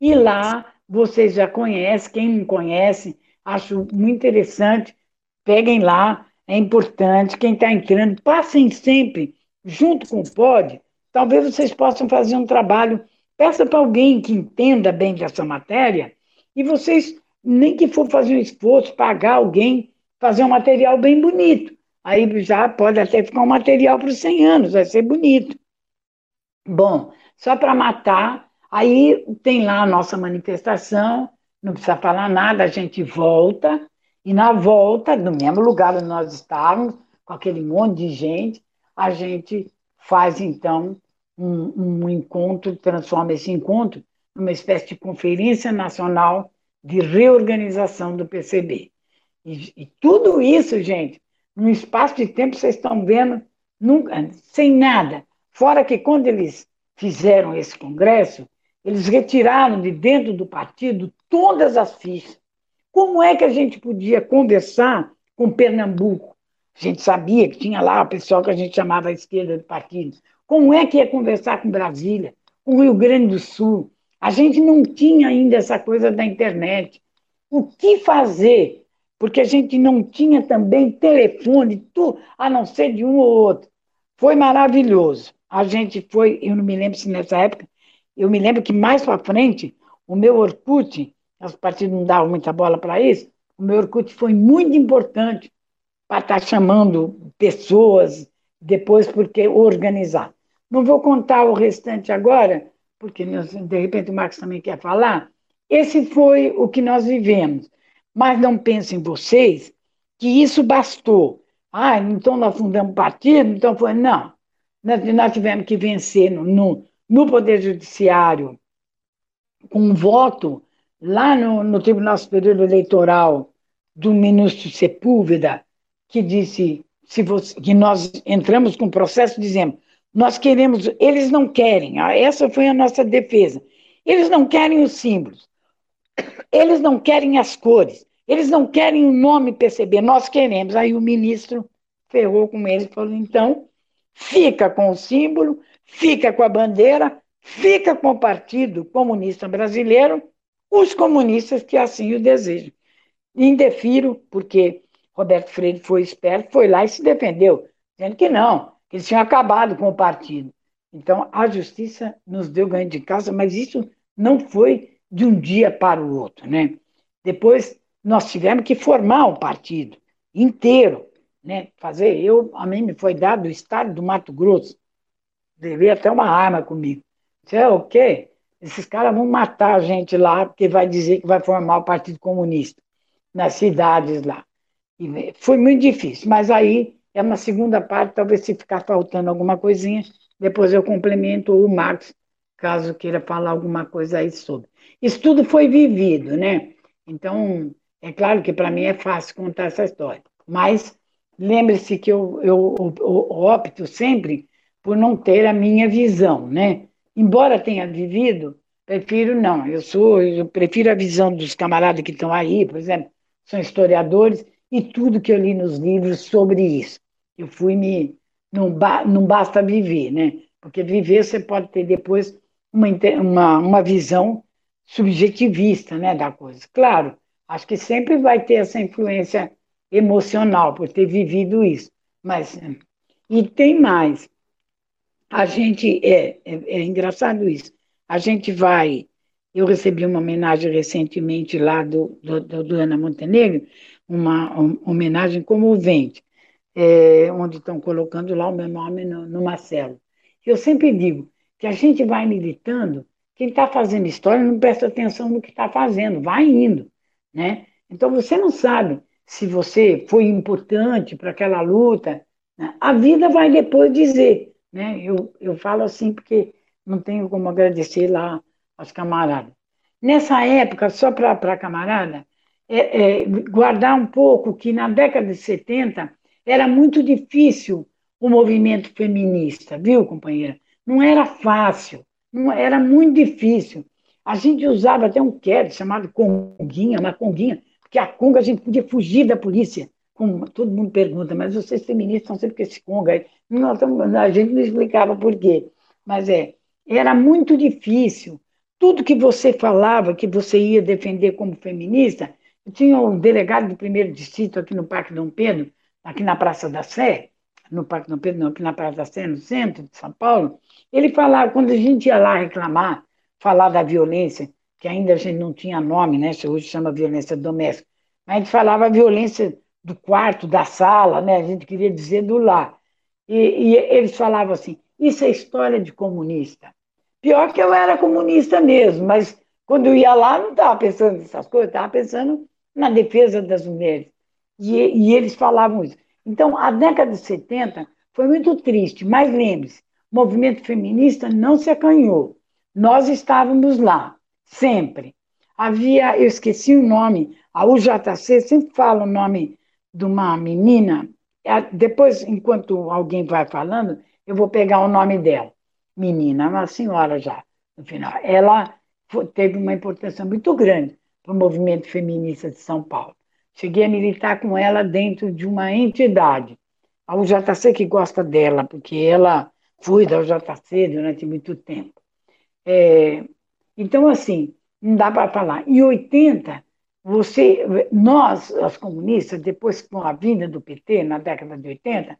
E lá, vocês já conhecem, quem não conhece, acho muito interessante, peguem lá, é importante, quem está entrando, passem sempre junto com o POD, talvez vocês possam fazer um trabalho. Peça para alguém que entenda bem dessa matéria e vocês, nem que for fazer um esforço, pagar alguém, fazer um material bem bonito. Aí já pode até ficar um material para os 100 anos, vai ser bonito. Bom, só para matar, aí tem lá a nossa manifestação, não precisa falar nada, a gente volta, e na volta, no mesmo lugar onde nós estávamos, com aquele monte de gente, a gente faz então um, um encontro, transforma esse encontro numa espécie de conferência nacional de reorganização do PCB. E, e tudo isso, gente, num espaço de tempo, vocês estão vendo, nunca, sem nada. Fora que quando eles fizeram esse congresso, eles retiraram de dentro do partido todas as fichas. Como é que a gente podia conversar com Pernambuco? A gente sabia que tinha lá o pessoal que a gente chamava a esquerda do partido. Como é que ia conversar com Brasília, com o Rio Grande do Sul? A gente não tinha ainda essa coisa da internet. O que fazer? Porque a gente não tinha também telefone, tu, a não ser de um ou outro. Foi maravilhoso. A gente foi, eu não me lembro se nessa época, eu me lembro que mais para frente, o meu Orkut, os partidos não davam muita bola para isso, o meu Orkut foi muito importante para estar tá chamando pessoas depois, porque organizar. Não vou contar o restante agora, porque de repente o Marcos também quer falar. Esse foi o que nós vivemos. Mas não pensem vocês que isso bastou. Ah, então nós fundamos partido, então foi. Não. Nós, tivemos que vencer no, no, no Poder Judiciário com um voto lá no, no Tribunal Superior Eleitoral do ministro Sepúlveda, que disse se você, que nós entramos com processo dizendo nós queremos, eles não querem, ah, essa foi a nossa defesa. Eles não querem os símbolos, eles não querem as cores, eles não querem o nome PCB, nós queremos. Aí o ministro ferrou com eles e falou: então, fica com o símbolo, fica com a bandeira, fica com o Partido Comunista Brasileiro, os comunistas que assim o desejam. Indefiro, porque Roberto Freire foi esperto, foi lá e se defendeu, dizendo que não, que eles tinham acabado com o partido. Então, a justiça nos deu ganho de casa, mas isso não foi de um dia para o outro. Né? Depois, nós tivemos que formar um partido inteiro, né? fazer. Eu, a mim me foi dado o estado do Mato Grosso, levei até uma arma comigo. Disse, é o quê? Esses caras vão matar a gente lá, porque vai dizer que vai formar o Partido Comunista nas cidades lá. E foi muito difícil, mas aí é uma segunda parte, talvez se ficar faltando alguma coisinha, depois eu complemento o Marcos, caso queira falar alguma coisa aí sobre. Isso tudo foi vivido, né? Então, é claro que para mim é fácil contar essa história, mas lembre-se que eu, eu, eu, opto sempre por não ter a minha visão, né? Embora tenha vivido, prefiro não. Eu sou, eu prefiro a visão dos camaradas que estão aí, por exemplo, são historiadores e tudo que eu li nos livros sobre isso. Eu fui me não, ba, não basta viver, né? Porque viver você pode ter depois uma, uma, uma visão subjetivista, né, da coisa. Claro, acho que sempre vai ter essa influência emocional por ter vivido isso, mas e tem mais a gente é, é, é, engraçado isso. A gente vai. Eu recebi uma homenagem recentemente lá do, do, do Ana Montenegro, uma, homenagem comovente, é, onde estão colocando lá o meu nome no, no Marcelo. Eu sempre digo que a gente vai militando, quem está fazendo história não presta atenção no que está fazendo, vai indo. Né? Então você não sabe se você foi importante para aquela luta. Né? A vida vai depois dizer. Né? Eu, eu falo assim porque não tenho como agradecer lá aos camaradas. Nessa época, só para a camarada, é, é, guardar um pouco que na década de 70 era muito difícil o movimento feminista, viu, companheira? Não era fácil, não era muito difícil. A gente usava até um quero chamado conguinha, uma conguinha, porque a conga a gente podia fugir da polícia. Como todo mundo pergunta, mas vocês feministas estão sempre com esse conga. Nós, a gente não explicava por quê. Mas é, era muito difícil. Tudo que você falava que você ia defender como feminista, tinha um delegado do primeiro distrito aqui no Parque Dom Pedro, aqui na Praça da Sé, no Parque Dom Pedro, não, aqui na Praça da Sé, no centro de São Paulo, Ele falava, quando a gente ia lá reclamar, falar da violência, que ainda a gente não tinha nome, né? Hoje chama violência doméstica, a gente falava violência do quarto, da sala, né? A gente queria dizer do lar. E, e eles falavam assim: isso é história de comunista. Pior que eu era comunista mesmo, mas quando eu ia lá, não estava pensando nessas coisas, estava pensando na defesa das mulheres. E, e, eles falavam isso. Então, a década de 70 foi muito triste, mas lembre-se: o movimento feminista não se acanhou. Nós estávamos lá, sempre. Havia, eu esqueci o nome, a UJC sempre fala o nome de uma menina. Depois, enquanto alguém vai falando, eu vou pegar o nome dela. Menina, uma senhora já, no final. Ela teve uma importância muito grande para o movimento feminista de São Paulo. Cheguei a militar com ela dentro de uma entidade. A UJC que gosta dela, porque ela foi da UJC durante muito tempo. É, então, assim, não dá para falar. Em 80, você, nós, as comunistas, depois com a vinda do PT, na década de 80,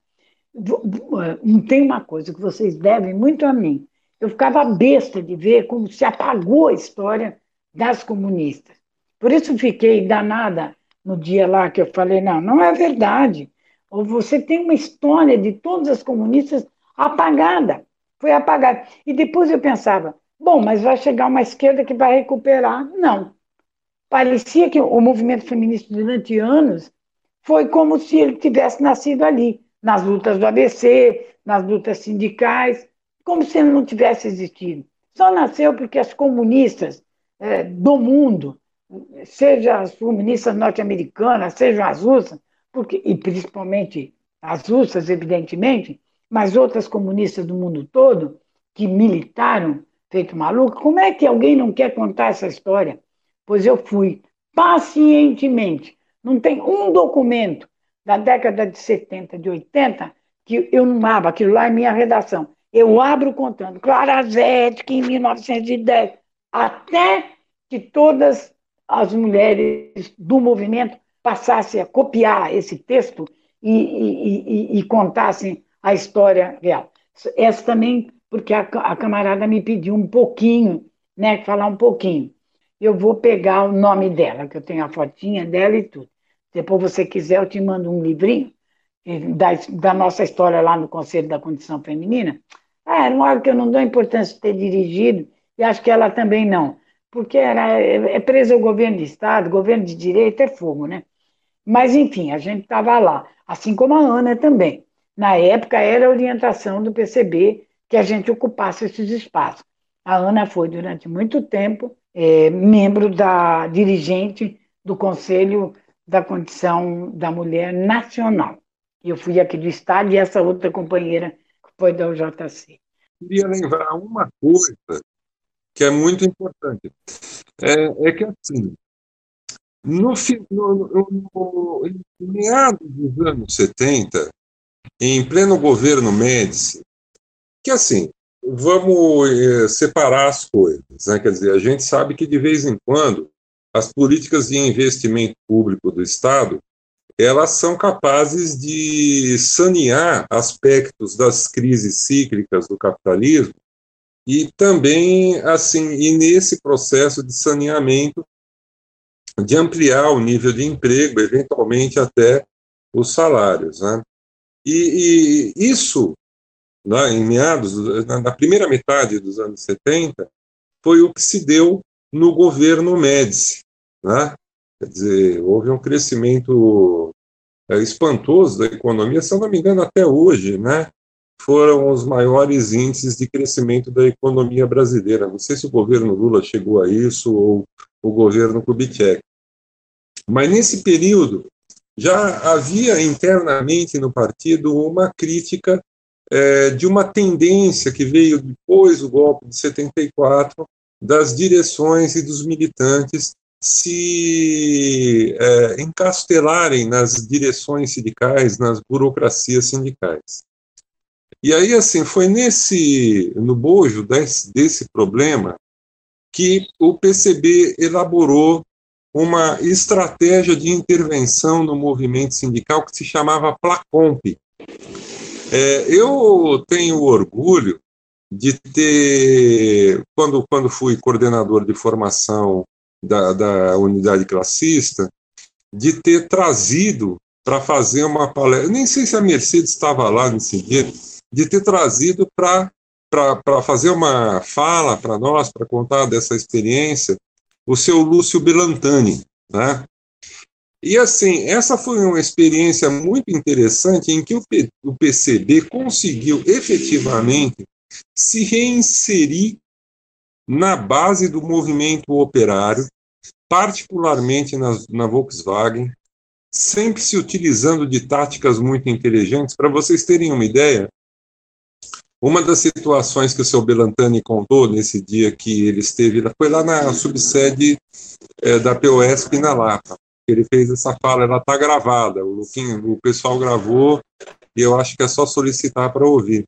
tem uma coisa que vocês devem muito a mim. Eu ficava besta de ver como se apagou a história das comunistas. Por isso fiquei danada no dia lá que eu falei, não, não é verdade. Ou você tem uma história de todas as comunistas apagada. Foi apagada. E depois eu pensava, bom, mas vai chegar uma esquerda que vai recuperar. Não. Parecia que o movimento feminista durante anos foi como se ele tivesse nascido ali nas lutas do ABC, nas lutas sindicais, como se ele não tivesse existido. Só nasceu porque as comunistas é, do mundo, seja as comunistas norte-americanas, sejam as russas, porque, e principalmente as russas, evidentemente, mas outras comunistas do mundo todo, que militaram feito maluco, como é que alguém não quer contar essa história? Pois eu fui pacientemente. Não tem um documento da década de 70, de 80, que eu não abro, aquilo lá é minha redação. Eu abro contando Clara Zetkin, em 1910, até que todas as mulheres do movimento passassem a copiar esse texto e, e, e, e contassem a história real. Essa também, porque a, a camarada me pediu um pouquinho, né, falar um pouquinho. Eu vou pegar o nome dela, que eu tenho a fotinha dela e tudo. Depois, você quiser, eu te mando um livrinho da, da nossa história lá no Conselho da Condição Feminina. Ah, era uma que eu não dou importância de ter dirigido, e acho que ela também não, porque era, é, é presa o governo de Estado, governo de direito é fogo, né? Mas, enfim, a gente estava lá, assim como a Ana também. Na época, era a orientação do PCB que a gente ocupasse esses espaços. A Ana foi, durante muito tempo, é, membro da dirigente do Conselho da condição da mulher nacional. Eu fui aqui do Estado e essa outra companheira foi da UJC. Queria lembrar uma coisa que é muito importante. É, é que, assim, no, no, no, em meados dos anos 70, em pleno governo Médici, que, assim, vamos é, separar as coisas. Né? Quer dizer, a gente sabe que, de vez em quando, as políticas de investimento público do Estado elas são capazes de sanear aspectos das crises cíclicas do capitalismo e também assim e nesse processo de saneamento de ampliar o nível de emprego, eventualmente até os salários, né? E, e isso, né, em meados, na primeira metade dos anos 70, foi o que se deu no governo Médici. Né? Quer dizer, houve um crescimento é, espantoso da economia, se eu não me engano, até hoje, né? foram os maiores índices de crescimento da economia brasileira. Não sei se o governo Lula chegou a isso ou o governo Kubitschek. Mas nesse período já havia internamente no partido uma crítica é, de uma tendência que veio depois do golpe de 74 das direções e dos militantes se é, encastelarem nas direções sindicais, nas burocracias sindicais. E aí, assim, foi nesse, no bojo desse, desse problema que o PCB elaborou uma estratégia de intervenção no movimento sindical que se chamava Placomp. É, eu tenho orgulho de ter, quando, quando fui coordenador de formação da, da unidade classista, de ter trazido para fazer uma palestra, nem sei se a Mercedes estava lá nesse dia, de ter trazido para fazer uma fala para nós, para contar dessa experiência, o seu Lúcio Belantani, né? E assim, essa foi uma experiência muito interessante em que o, P, o PCB conseguiu efetivamente se reinserir na base do movimento operário, particularmente na, na Volkswagen, sempre se utilizando de táticas muito inteligentes. Para vocês terem uma ideia, uma das situações que o seu Belantani contou nesse dia que ele esteve, foi lá na subsede é, da POSP na Lapa ele fez essa fala, ela está gravada, o, Luquinho, o pessoal gravou e eu acho que é só solicitar para ouvir.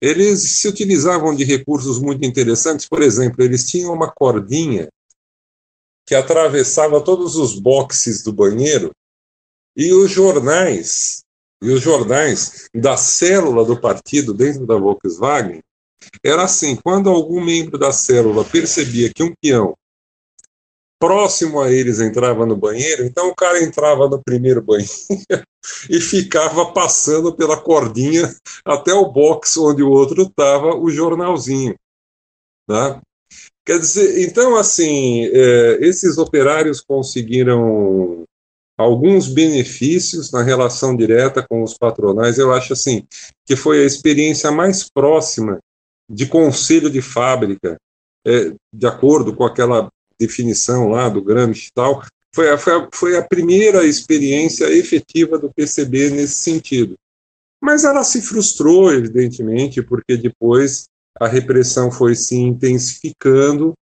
Eles se utilizavam de recursos muito interessantes, por exemplo, eles tinham uma cordinha que atravessava todos os boxes do banheiro e os jornais e os jornais da célula do partido dentro da Volkswagen era assim, quando algum membro da célula percebia que um peão próximo a eles entrava no banheiro, então o cara entrava no primeiro banheiro [laughs] e ficava passando pela cordinha até o box onde o outro estava, o jornalzinho. Tá? Quer dizer, então, assim, é, esses operários conseguiram alguns benefícios na relação direta com os patronais. Eu acho, assim, que foi a experiência mais próxima de conselho de fábrica, é, de acordo com aquela definição lá do Gramsci e tal, foi a, foi, a, foi a primeira experiência efetiva do PCB nesse sentido. Mas ela se frustrou, evidentemente, porque depois a repressão foi se intensificando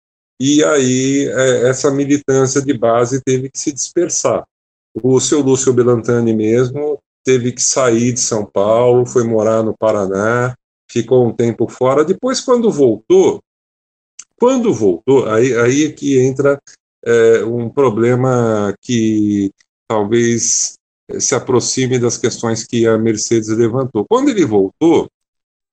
e aí é, essa militância de base teve que se dispersar. O seu Lúcio Belantani mesmo teve que sair de São Paulo, foi morar no Paraná, ficou um tempo fora. Depois, quando voltou, quando voltou, aí, aí é que entra é, um problema que talvez é, se aproxime das questões que a Mercedes levantou. Quando ele voltou,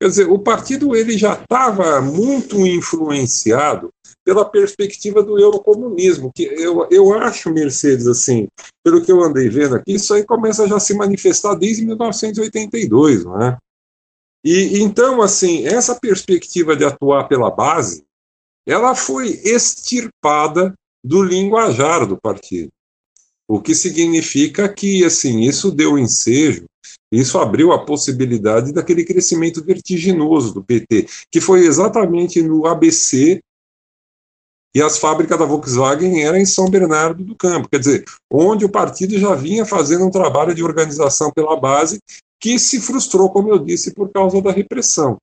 quer dizer, o partido ele já estava muito influenciado pela perspectiva do eurocomunismo, que eu, eu acho, Mercedes, assim, pelo que eu andei vendo aqui, isso aí começa já a se manifestar desde 1982, não é? E então, assim, essa perspectiva de atuar pela base, ela foi extirpada do linguajar do partido. O que significa que, assim, isso deu ensejo, isso abriu a possibilidade daquele crescimento vertiginoso do PT, que foi exatamente no ABC e as fábricas da Volkswagen eram em São Bernardo do Campo, quer dizer, onde o partido já vinha fazendo um trabalho de organização pela base que se frustrou, como eu disse, por causa da repressão.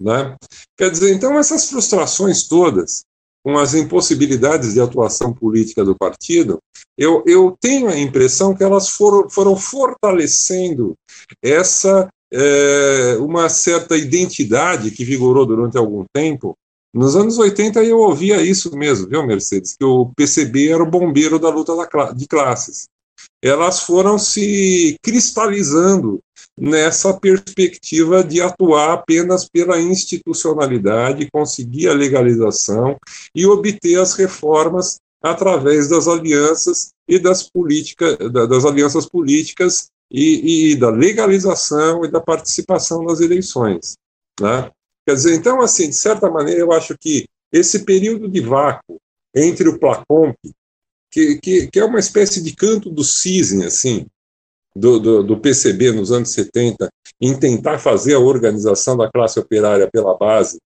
Né? Quer dizer, então, essas frustrações todas, com as impossibilidades de atuação política do partido, eu, eu tenho a impressão que elas foram, foram fortalecendo essa é, uma certa identidade que vigorou durante algum tempo. Nos anos 80 eu ouvia isso mesmo, viu, Mercedes? Que o PCB era o bombeiro da luta da, de classes. Elas foram se cristalizando nessa perspectiva de atuar apenas pela institucionalidade, conseguir a legalização e obter as reformas através das alianças e das políticas, das alianças políticas e, e da legalização e da participação nas eleições. Né? Quer dizer, então, assim, de certa maneira, eu acho que esse período de vácuo entre o Placomp, que, que, que é uma espécie de canto do cisne, assim, do, do, do, PCB nos anos 70 em tentar fazer a organização da classe operária pela base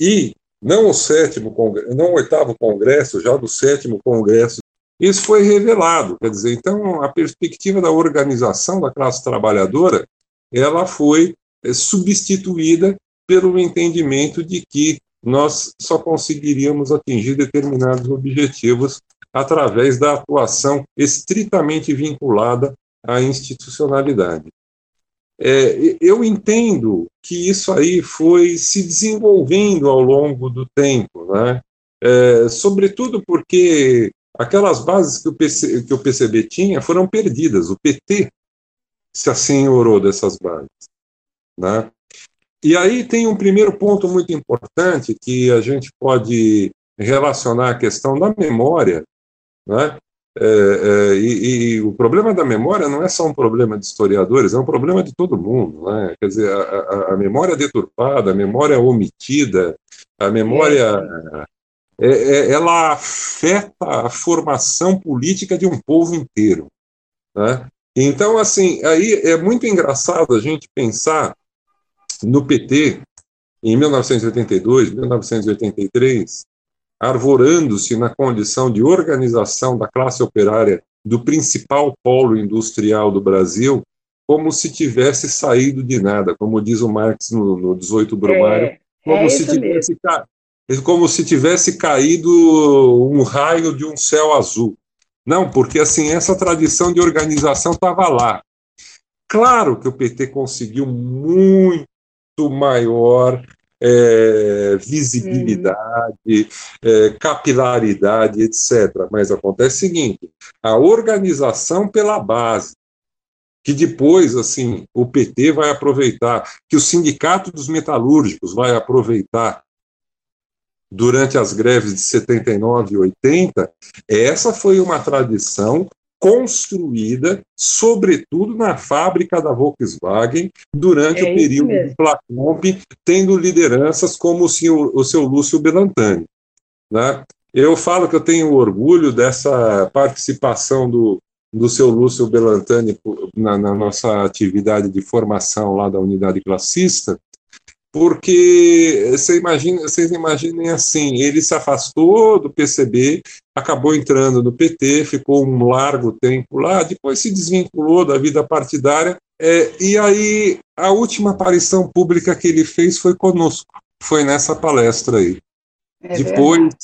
e não o sétimo congresso, não o oitavo congresso, já do sétimo congresso, isso foi revelado. Quer dizer, então a perspectiva da organização da classe trabalhadora ela foi é, substituída pelo entendimento de que nós só conseguiríamos atingir determinados objetivos através da atuação estritamente vinculada a institucionalidade. É, eu entendo que isso aí foi se desenvolvendo ao longo do tempo, né? É, sobretudo porque aquelas bases que o, PC, que o PCB tinha foram perdidas, o PT se assenhorou dessas bases. Né? E aí tem um primeiro ponto muito importante que a gente pode relacionar a questão da memória, né? É, é, e, e, o problema da memória não é só um problema de historiadores, é um problema de todo mundo. Né? Quer dizer, a, a, a memória deturpada, a memória omitida, a memória. É, é, ela afeta a formação política de um povo inteiro. Né? Então, assim, aí é muito engraçado a gente pensar no PT em 1982, 1983, arvorando-se na condição de organização da classe operária do principal polo industrial do Brasil, como se tivesse saído de nada, como diz o Marx no, no 18 Brumário, é, como, é se tivesse como se tivesse caído um raio de um céu azul. Não, porque assim essa tradição de organização estava lá. Claro que o PT conseguiu muito maior é, visibilidade, é, capilaridade, etc. Mas acontece o seguinte: a organização pela base, que depois, assim, o PT vai aproveitar, que o Sindicato dos Metalúrgicos vai aproveitar durante as greves de 79 e 80, essa foi uma tradição construída, sobretudo na fábrica da Volkswagen, durante é o período do Placomp, tendo lideranças como o, senhor, o seu Lúcio Belantani. Né? Eu falo que eu tenho orgulho dessa participação do, do seu Lúcio Belantani na, na nossa atividade de formação lá da unidade classista, porque você imagina, vocês imaginem assim, ele se afastou do PCB, acabou entrando no PT, ficou um largo tempo lá, depois se desvinculou da vida partidária, é, e aí a última aparição pública que ele fez foi conosco, foi nessa palestra aí. É depois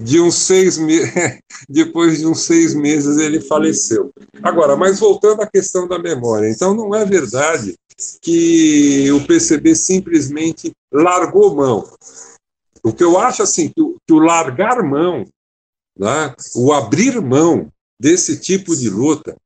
de uns seis meses, [laughs] depois de uns seis meses ele faleceu. Agora, mas voltando à questão da memória, então não é verdade que o PCB simplesmente largou mão. O que eu acho assim, que o, que o largar mão, né, o abrir mão desse tipo de luta,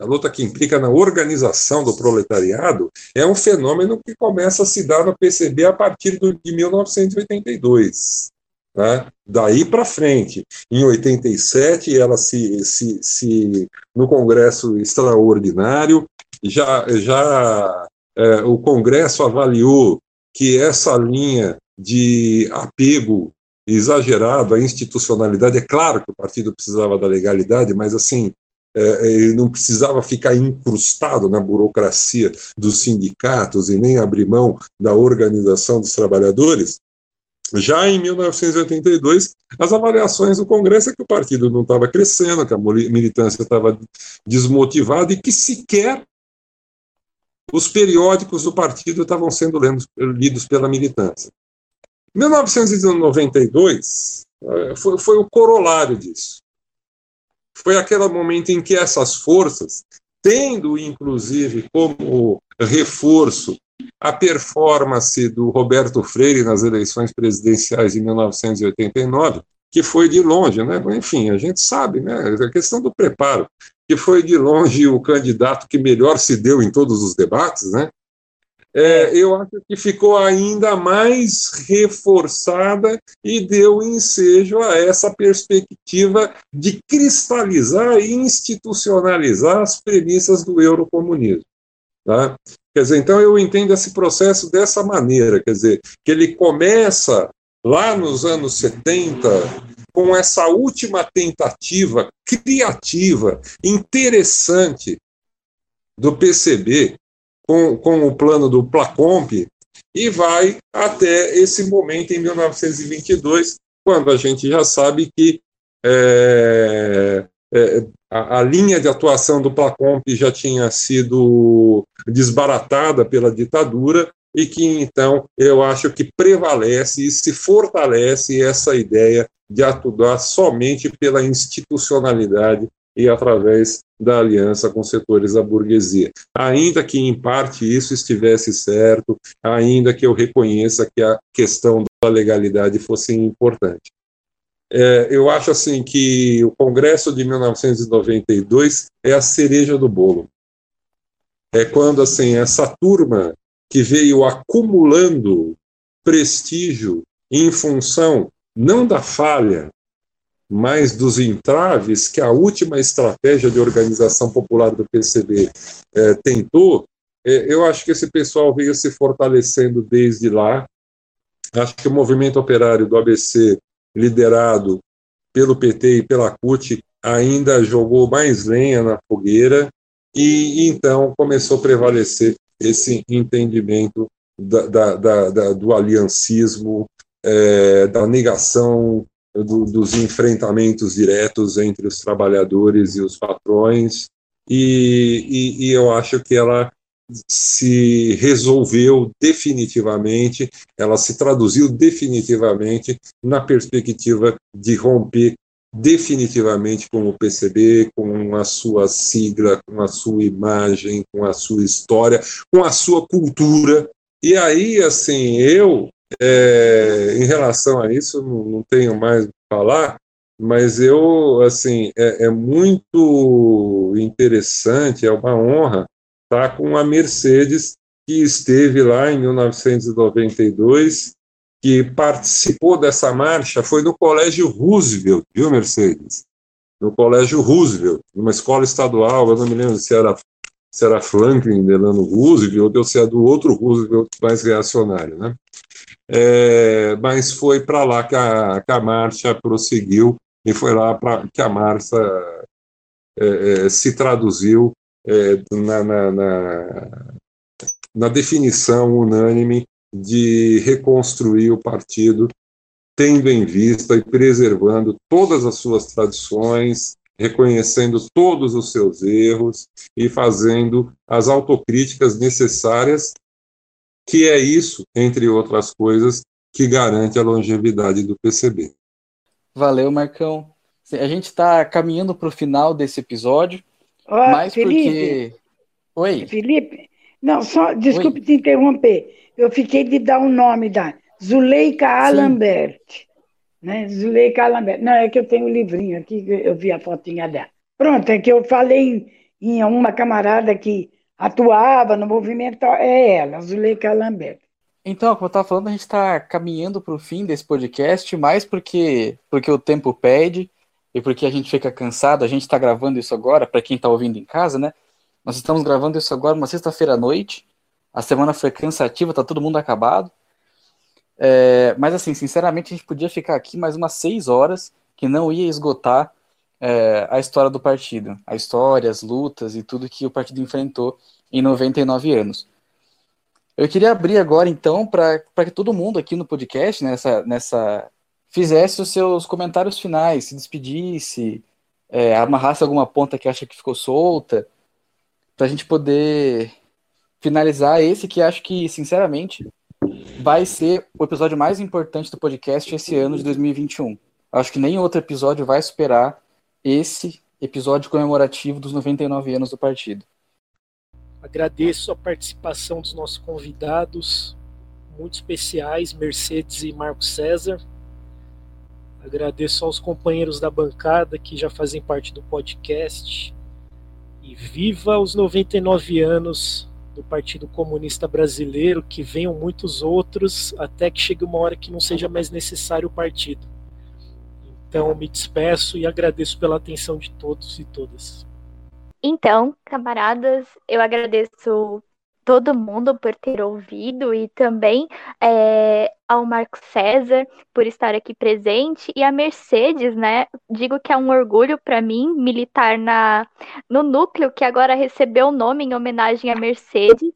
a luta que implica na organização do proletariado, é um fenômeno que começa a se dar no PCB a partir de 1982. Né? Daí para frente, em 87, ela se, se, se no Congresso Extraordinário já, já é, o Congresso avaliou que essa linha de apego exagerado à institucionalidade, é claro que o partido precisava da legalidade, mas assim, é, ele não precisava ficar incrustado na burocracia dos sindicatos e nem abrir mão da organização dos trabalhadores. Já em 1982, as avaliações do Congresso é que o partido não estava crescendo, que a militância estava desmotivada e que sequer os periódicos do partido estavam sendo lidos pela militância. 1992 eh, foi, foi o corolário disso. Foi aquele momento em que essas forças, tendo inclusive como reforço a performance do Roberto Freire nas eleições presidenciais de 1989, que foi de longe, né? Enfim, a gente sabe, né? A questão do preparo que foi de longe o candidato que melhor se deu em todos os debates, né? É, eu acho que ficou ainda mais reforçada e deu ensejo a essa perspectiva de cristalizar e institucionalizar as premissas do eurocomunismo. Tá? Quer dizer, então eu entendo esse processo dessa maneira, quer dizer, que ele começa lá nos anos 70 com essa última tentativa criativa, interessante do PCB, com, com o plano do Placomp, e vai até esse momento em 1922, quando a gente já sabe que é, é, a, a, linha de atuação do Placomp já tinha sido desbaratada pela ditadura e que então eu acho que prevalece e se fortalece essa ideia de atuar somente pela institucionalidade e através da aliança com setores da burguesia. Ainda que, em parte, isso estivesse certo, ainda que eu reconheça que a questão da legalidade fosse importante. É, eu acho assim que o Congresso de 1992 é a cereja do bolo. É quando assim essa turma que veio acumulando prestígio em função não da falha, mas dos entraves que a última estratégia de organização popular do PCB é, tentou, é, eu acho que esse pessoal veio se fortalecendo desde lá. Acho que o movimento operário do ABC, liderado pelo PT e pela CUT, ainda jogou mais lenha na fogueira e, e então começou a prevalecer esse entendimento da, da, da, do aliancismo, é, da negação do, dos enfrentamentos diretos entre os trabalhadores e os patrões, e, e, e eu acho que ela se resolveu definitivamente, ela se traduziu definitivamente na perspectiva de romper definitivamente com o PCB, com a sua sigla, com a sua imagem, com a sua história, com a sua cultura. E aí, assim, eu, é, em relação a isso, não, não tenho mais o que falar, mas eu, assim, é, é muito interessante, é uma honra estar com a Mercedes, que esteve lá em 1992 que participou dessa marcha foi no Colégio Roosevelt, viu, Mercedes? No Colégio Roosevelt, numa escola estadual, eu não me lembro se era, se era Franklin Delano Roosevelt ou se era do outro Roosevelt mais reacionário, né? É, mas foi para lá que a, que a marcha prosseguiu e foi lá pra, que a marcha é, é, se traduziu é, na, na, na, na definição unânime de reconstruir o partido, tendo em vista e preservando todas as suas tradições, reconhecendo todos os seus erros e fazendo as autocríticas necessárias, que é isso, entre outras coisas, que garante a longevidade do PCB. Valeu, Marcão. A gente está caminhando para o final desse episódio, Ó, mas Felipe, porque. Oi. Felipe, não, só, desculpe Oi. te interromper. Eu fiquei de dar o nome da Zuleika Alambert. Né? Zuleika Alambert. Não, é que eu tenho um livrinho aqui, eu vi a fotinha dela. Pronto, é que eu falei em uma camarada que atuava no movimento, é ela, Zuleika Alambert. Então, como eu estava falando, a gente está caminhando para o fim desse podcast, mais porque, porque o tempo pede e porque a gente fica cansado. A gente está gravando isso agora, para quem está ouvindo em casa, né? Nós estamos gravando isso agora uma sexta-feira à noite. A semana foi cansativa, tá todo mundo acabado. É, mas assim, sinceramente, a gente podia ficar aqui mais umas seis horas que não ia esgotar é, a história do partido, a história, as lutas e tudo que o partido enfrentou em 99 anos. Eu queria abrir agora, então, para que todo mundo aqui no podcast, nessa, nessa, fizesse os seus comentários finais, se despedisse, é, amarrasse alguma ponta que acha que ficou solta, para a gente poder finalizar esse que acho que, sinceramente, vai ser o episódio mais importante do podcast esse ano de 2021. Acho que nem outro episódio vai superar esse episódio comemorativo dos 99 anos do partido. Agradeço a participação dos nossos convidados, muito especiais, Mercedes e Marco César. Agradeço aos companheiros da bancada que já fazem parte do podcast. E viva os 99 anos do Partido Comunista Brasileiro, que venham muitos outros, até que chegue uma hora que não seja mais necessário o partido. Então, me despeço e agradeço pela atenção de todos e todas. Então, camaradas, eu agradeço todo mundo por ter ouvido e também é, ao Marco César por estar aqui presente e a Mercedes, né? Digo que é um orgulho para mim militar na no núcleo que agora recebeu o nome em homenagem a Mercedes.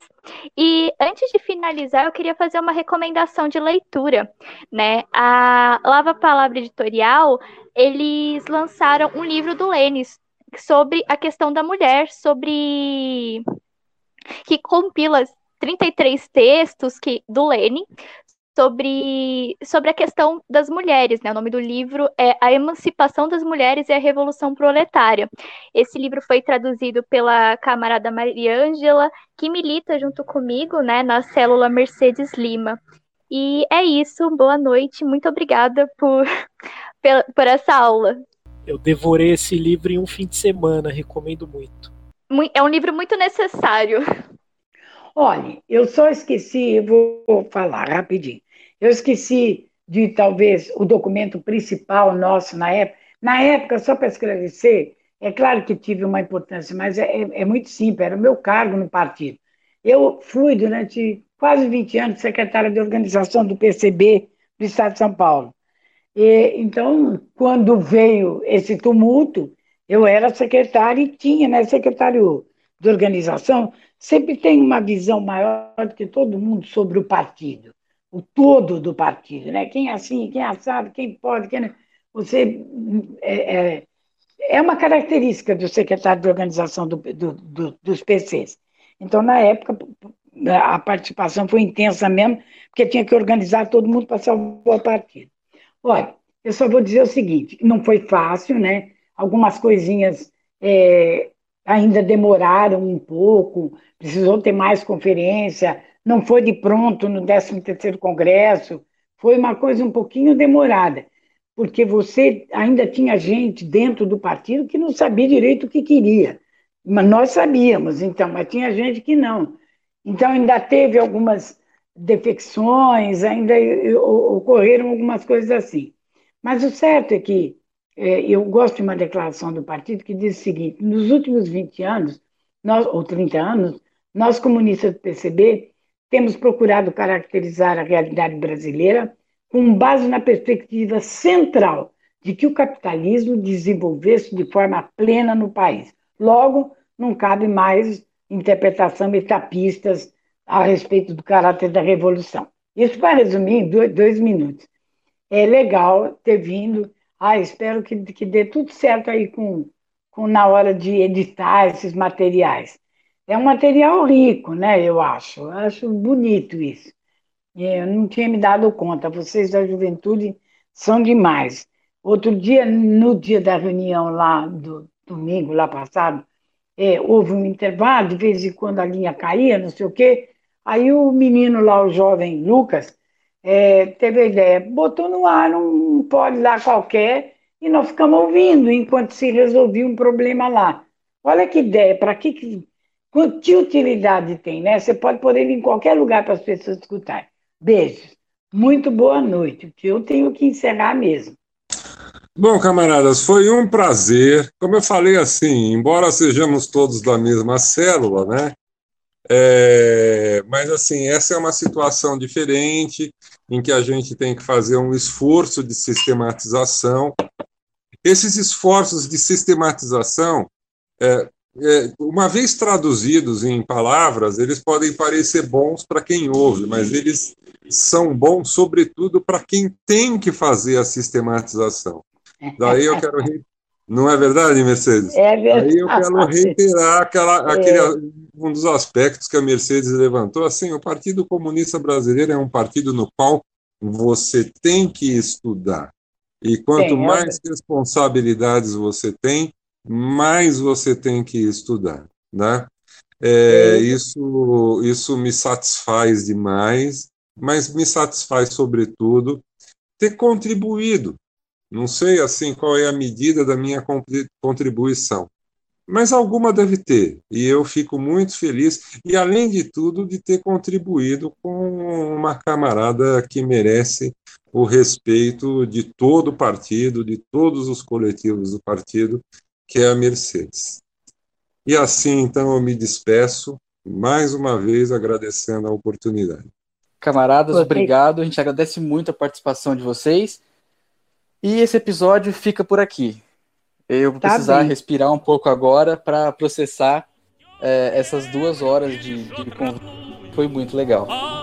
E antes de finalizar, eu queria fazer uma recomendação de leitura, né? A Lava Palavra Editorial, eles lançaram um livro do Lênis sobre a questão da mulher, sobre que compila 33 textos que, do Lenin sobre, sobre a questão das mulheres. Né? O nome do livro é A Emancipação das Mulheres e a Revolução Proletária. Esse livro foi traduzido pela camarada Maria Ângela, que milita junto comigo né, na célula Mercedes Lima. E é isso, boa noite, muito obrigada por, [laughs] por essa aula. Eu devorei esse livro em um fim de semana, recomendo muito. É um livro muito necessário. Olha, eu só esqueci, vou falar rapidinho. Eu esqueci de talvez o documento principal nosso na época. Na época, só para esclarecer, é claro que tive uma importância, mas é, é, é muito simples, era o meu cargo no partido. Eu fui durante quase 20 anos secretária de organização do PCB do Estado de São Paulo. E, então, quando veio esse tumulto, eu era secretária e tinha, né, secretário de organização, sempre tem uma visão maior do que todo mundo sobre o partido, o todo do partido, né? Quem é assim, quem é assado, quem pode, quem não. Você é, é, é uma característica do secretário de organização do, do, do, dos PCs. Então, na época, a participação foi intensa mesmo, porque tinha que organizar todo mundo para salvar o partido. Olha, eu só vou dizer o seguinte: não foi fácil, né? Algumas coisinhas é, ainda demoraram um pouco, precisou ter mais conferência, não foi de pronto no 13º Congresso, foi uma coisa um pouquinho demorada, porque você ainda tinha gente dentro do partido que não sabia direito o que queria. Mas nós sabíamos, então, mas tinha gente que não. Então ainda teve algumas defecções, ainda ocorreram algumas coisas assim. Mas o certo é que eu gosto de uma declaração do partido que diz o seguinte: nos últimos 20 anos, nós, ou 30 anos, nós comunistas do PCB temos procurado caracterizar a realidade brasileira com base na perspectiva central de que o capitalismo desenvolvesse de forma plena no país. Logo, não cabe mais interpretação etapistas a respeito do caráter da revolução. Isso para resumir em dois minutos. É legal ter vindo ah, espero que, que dê tudo certo aí com, com na hora de editar esses materiais. É um material rico, né? Eu acho. Eu acho bonito isso. Eu não tinha me dado conta. Vocês da juventude são demais. Outro dia, no dia da reunião lá do domingo, lá passado, é, houve um intervalo, de vez em quando a linha caía, não sei o quê. Aí o menino lá, o jovem Lucas, é, teve a ideia, botou no ar um pod lá qualquer e nós ficamos ouvindo enquanto se resolvia um problema lá. Olha que ideia, para que, que que utilidade tem, né? Você pode ele em qualquer lugar para as pessoas escutarem. Beijos. Muito boa noite, que eu tenho que encerrar mesmo. Bom, camaradas, foi um prazer. Como eu falei assim, embora sejamos todos da mesma célula, né? É, mas, assim, essa é uma situação diferente, em que a gente tem que fazer um esforço de sistematização. Esses esforços de sistematização, é, é, uma vez traduzidos em palavras, eles podem parecer bons para quem ouve, mas eles são bons, sobretudo, para quem tem que fazer a sistematização. Daí eu quero não é verdade, Mercedes? É verdade. Aí eu quero reiterar aquela, é. Um dos aspectos que a Mercedes levantou. Assim, o Partido Comunista Brasileiro é um partido no qual você tem que estudar. E quanto é mais é responsabilidades você tem, mais você tem que estudar. Né? É, isso, isso me satisfaz demais, mas me satisfaz, sobretudo, ter contribuído não sei assim qual é a medida da minha contribuição, mas alguma deve ter, e eu fico muito feliz, e além de tudo, de ter contribuído com uma camarada que merece o respeito de todo o partido, de todos os coletivos do partido, que é a Mercedes. E assim, então, eu me despeço, mais uma vez agradecendo a oportunidade. Camaradas, obrigado. A gente agradece muito a participação de vocês. E esse episódio fica por aqui. Eu vou tá precisar bem. respirar um pouco agora para processar é, essas duas horas de, de Foi muito legal. Oh!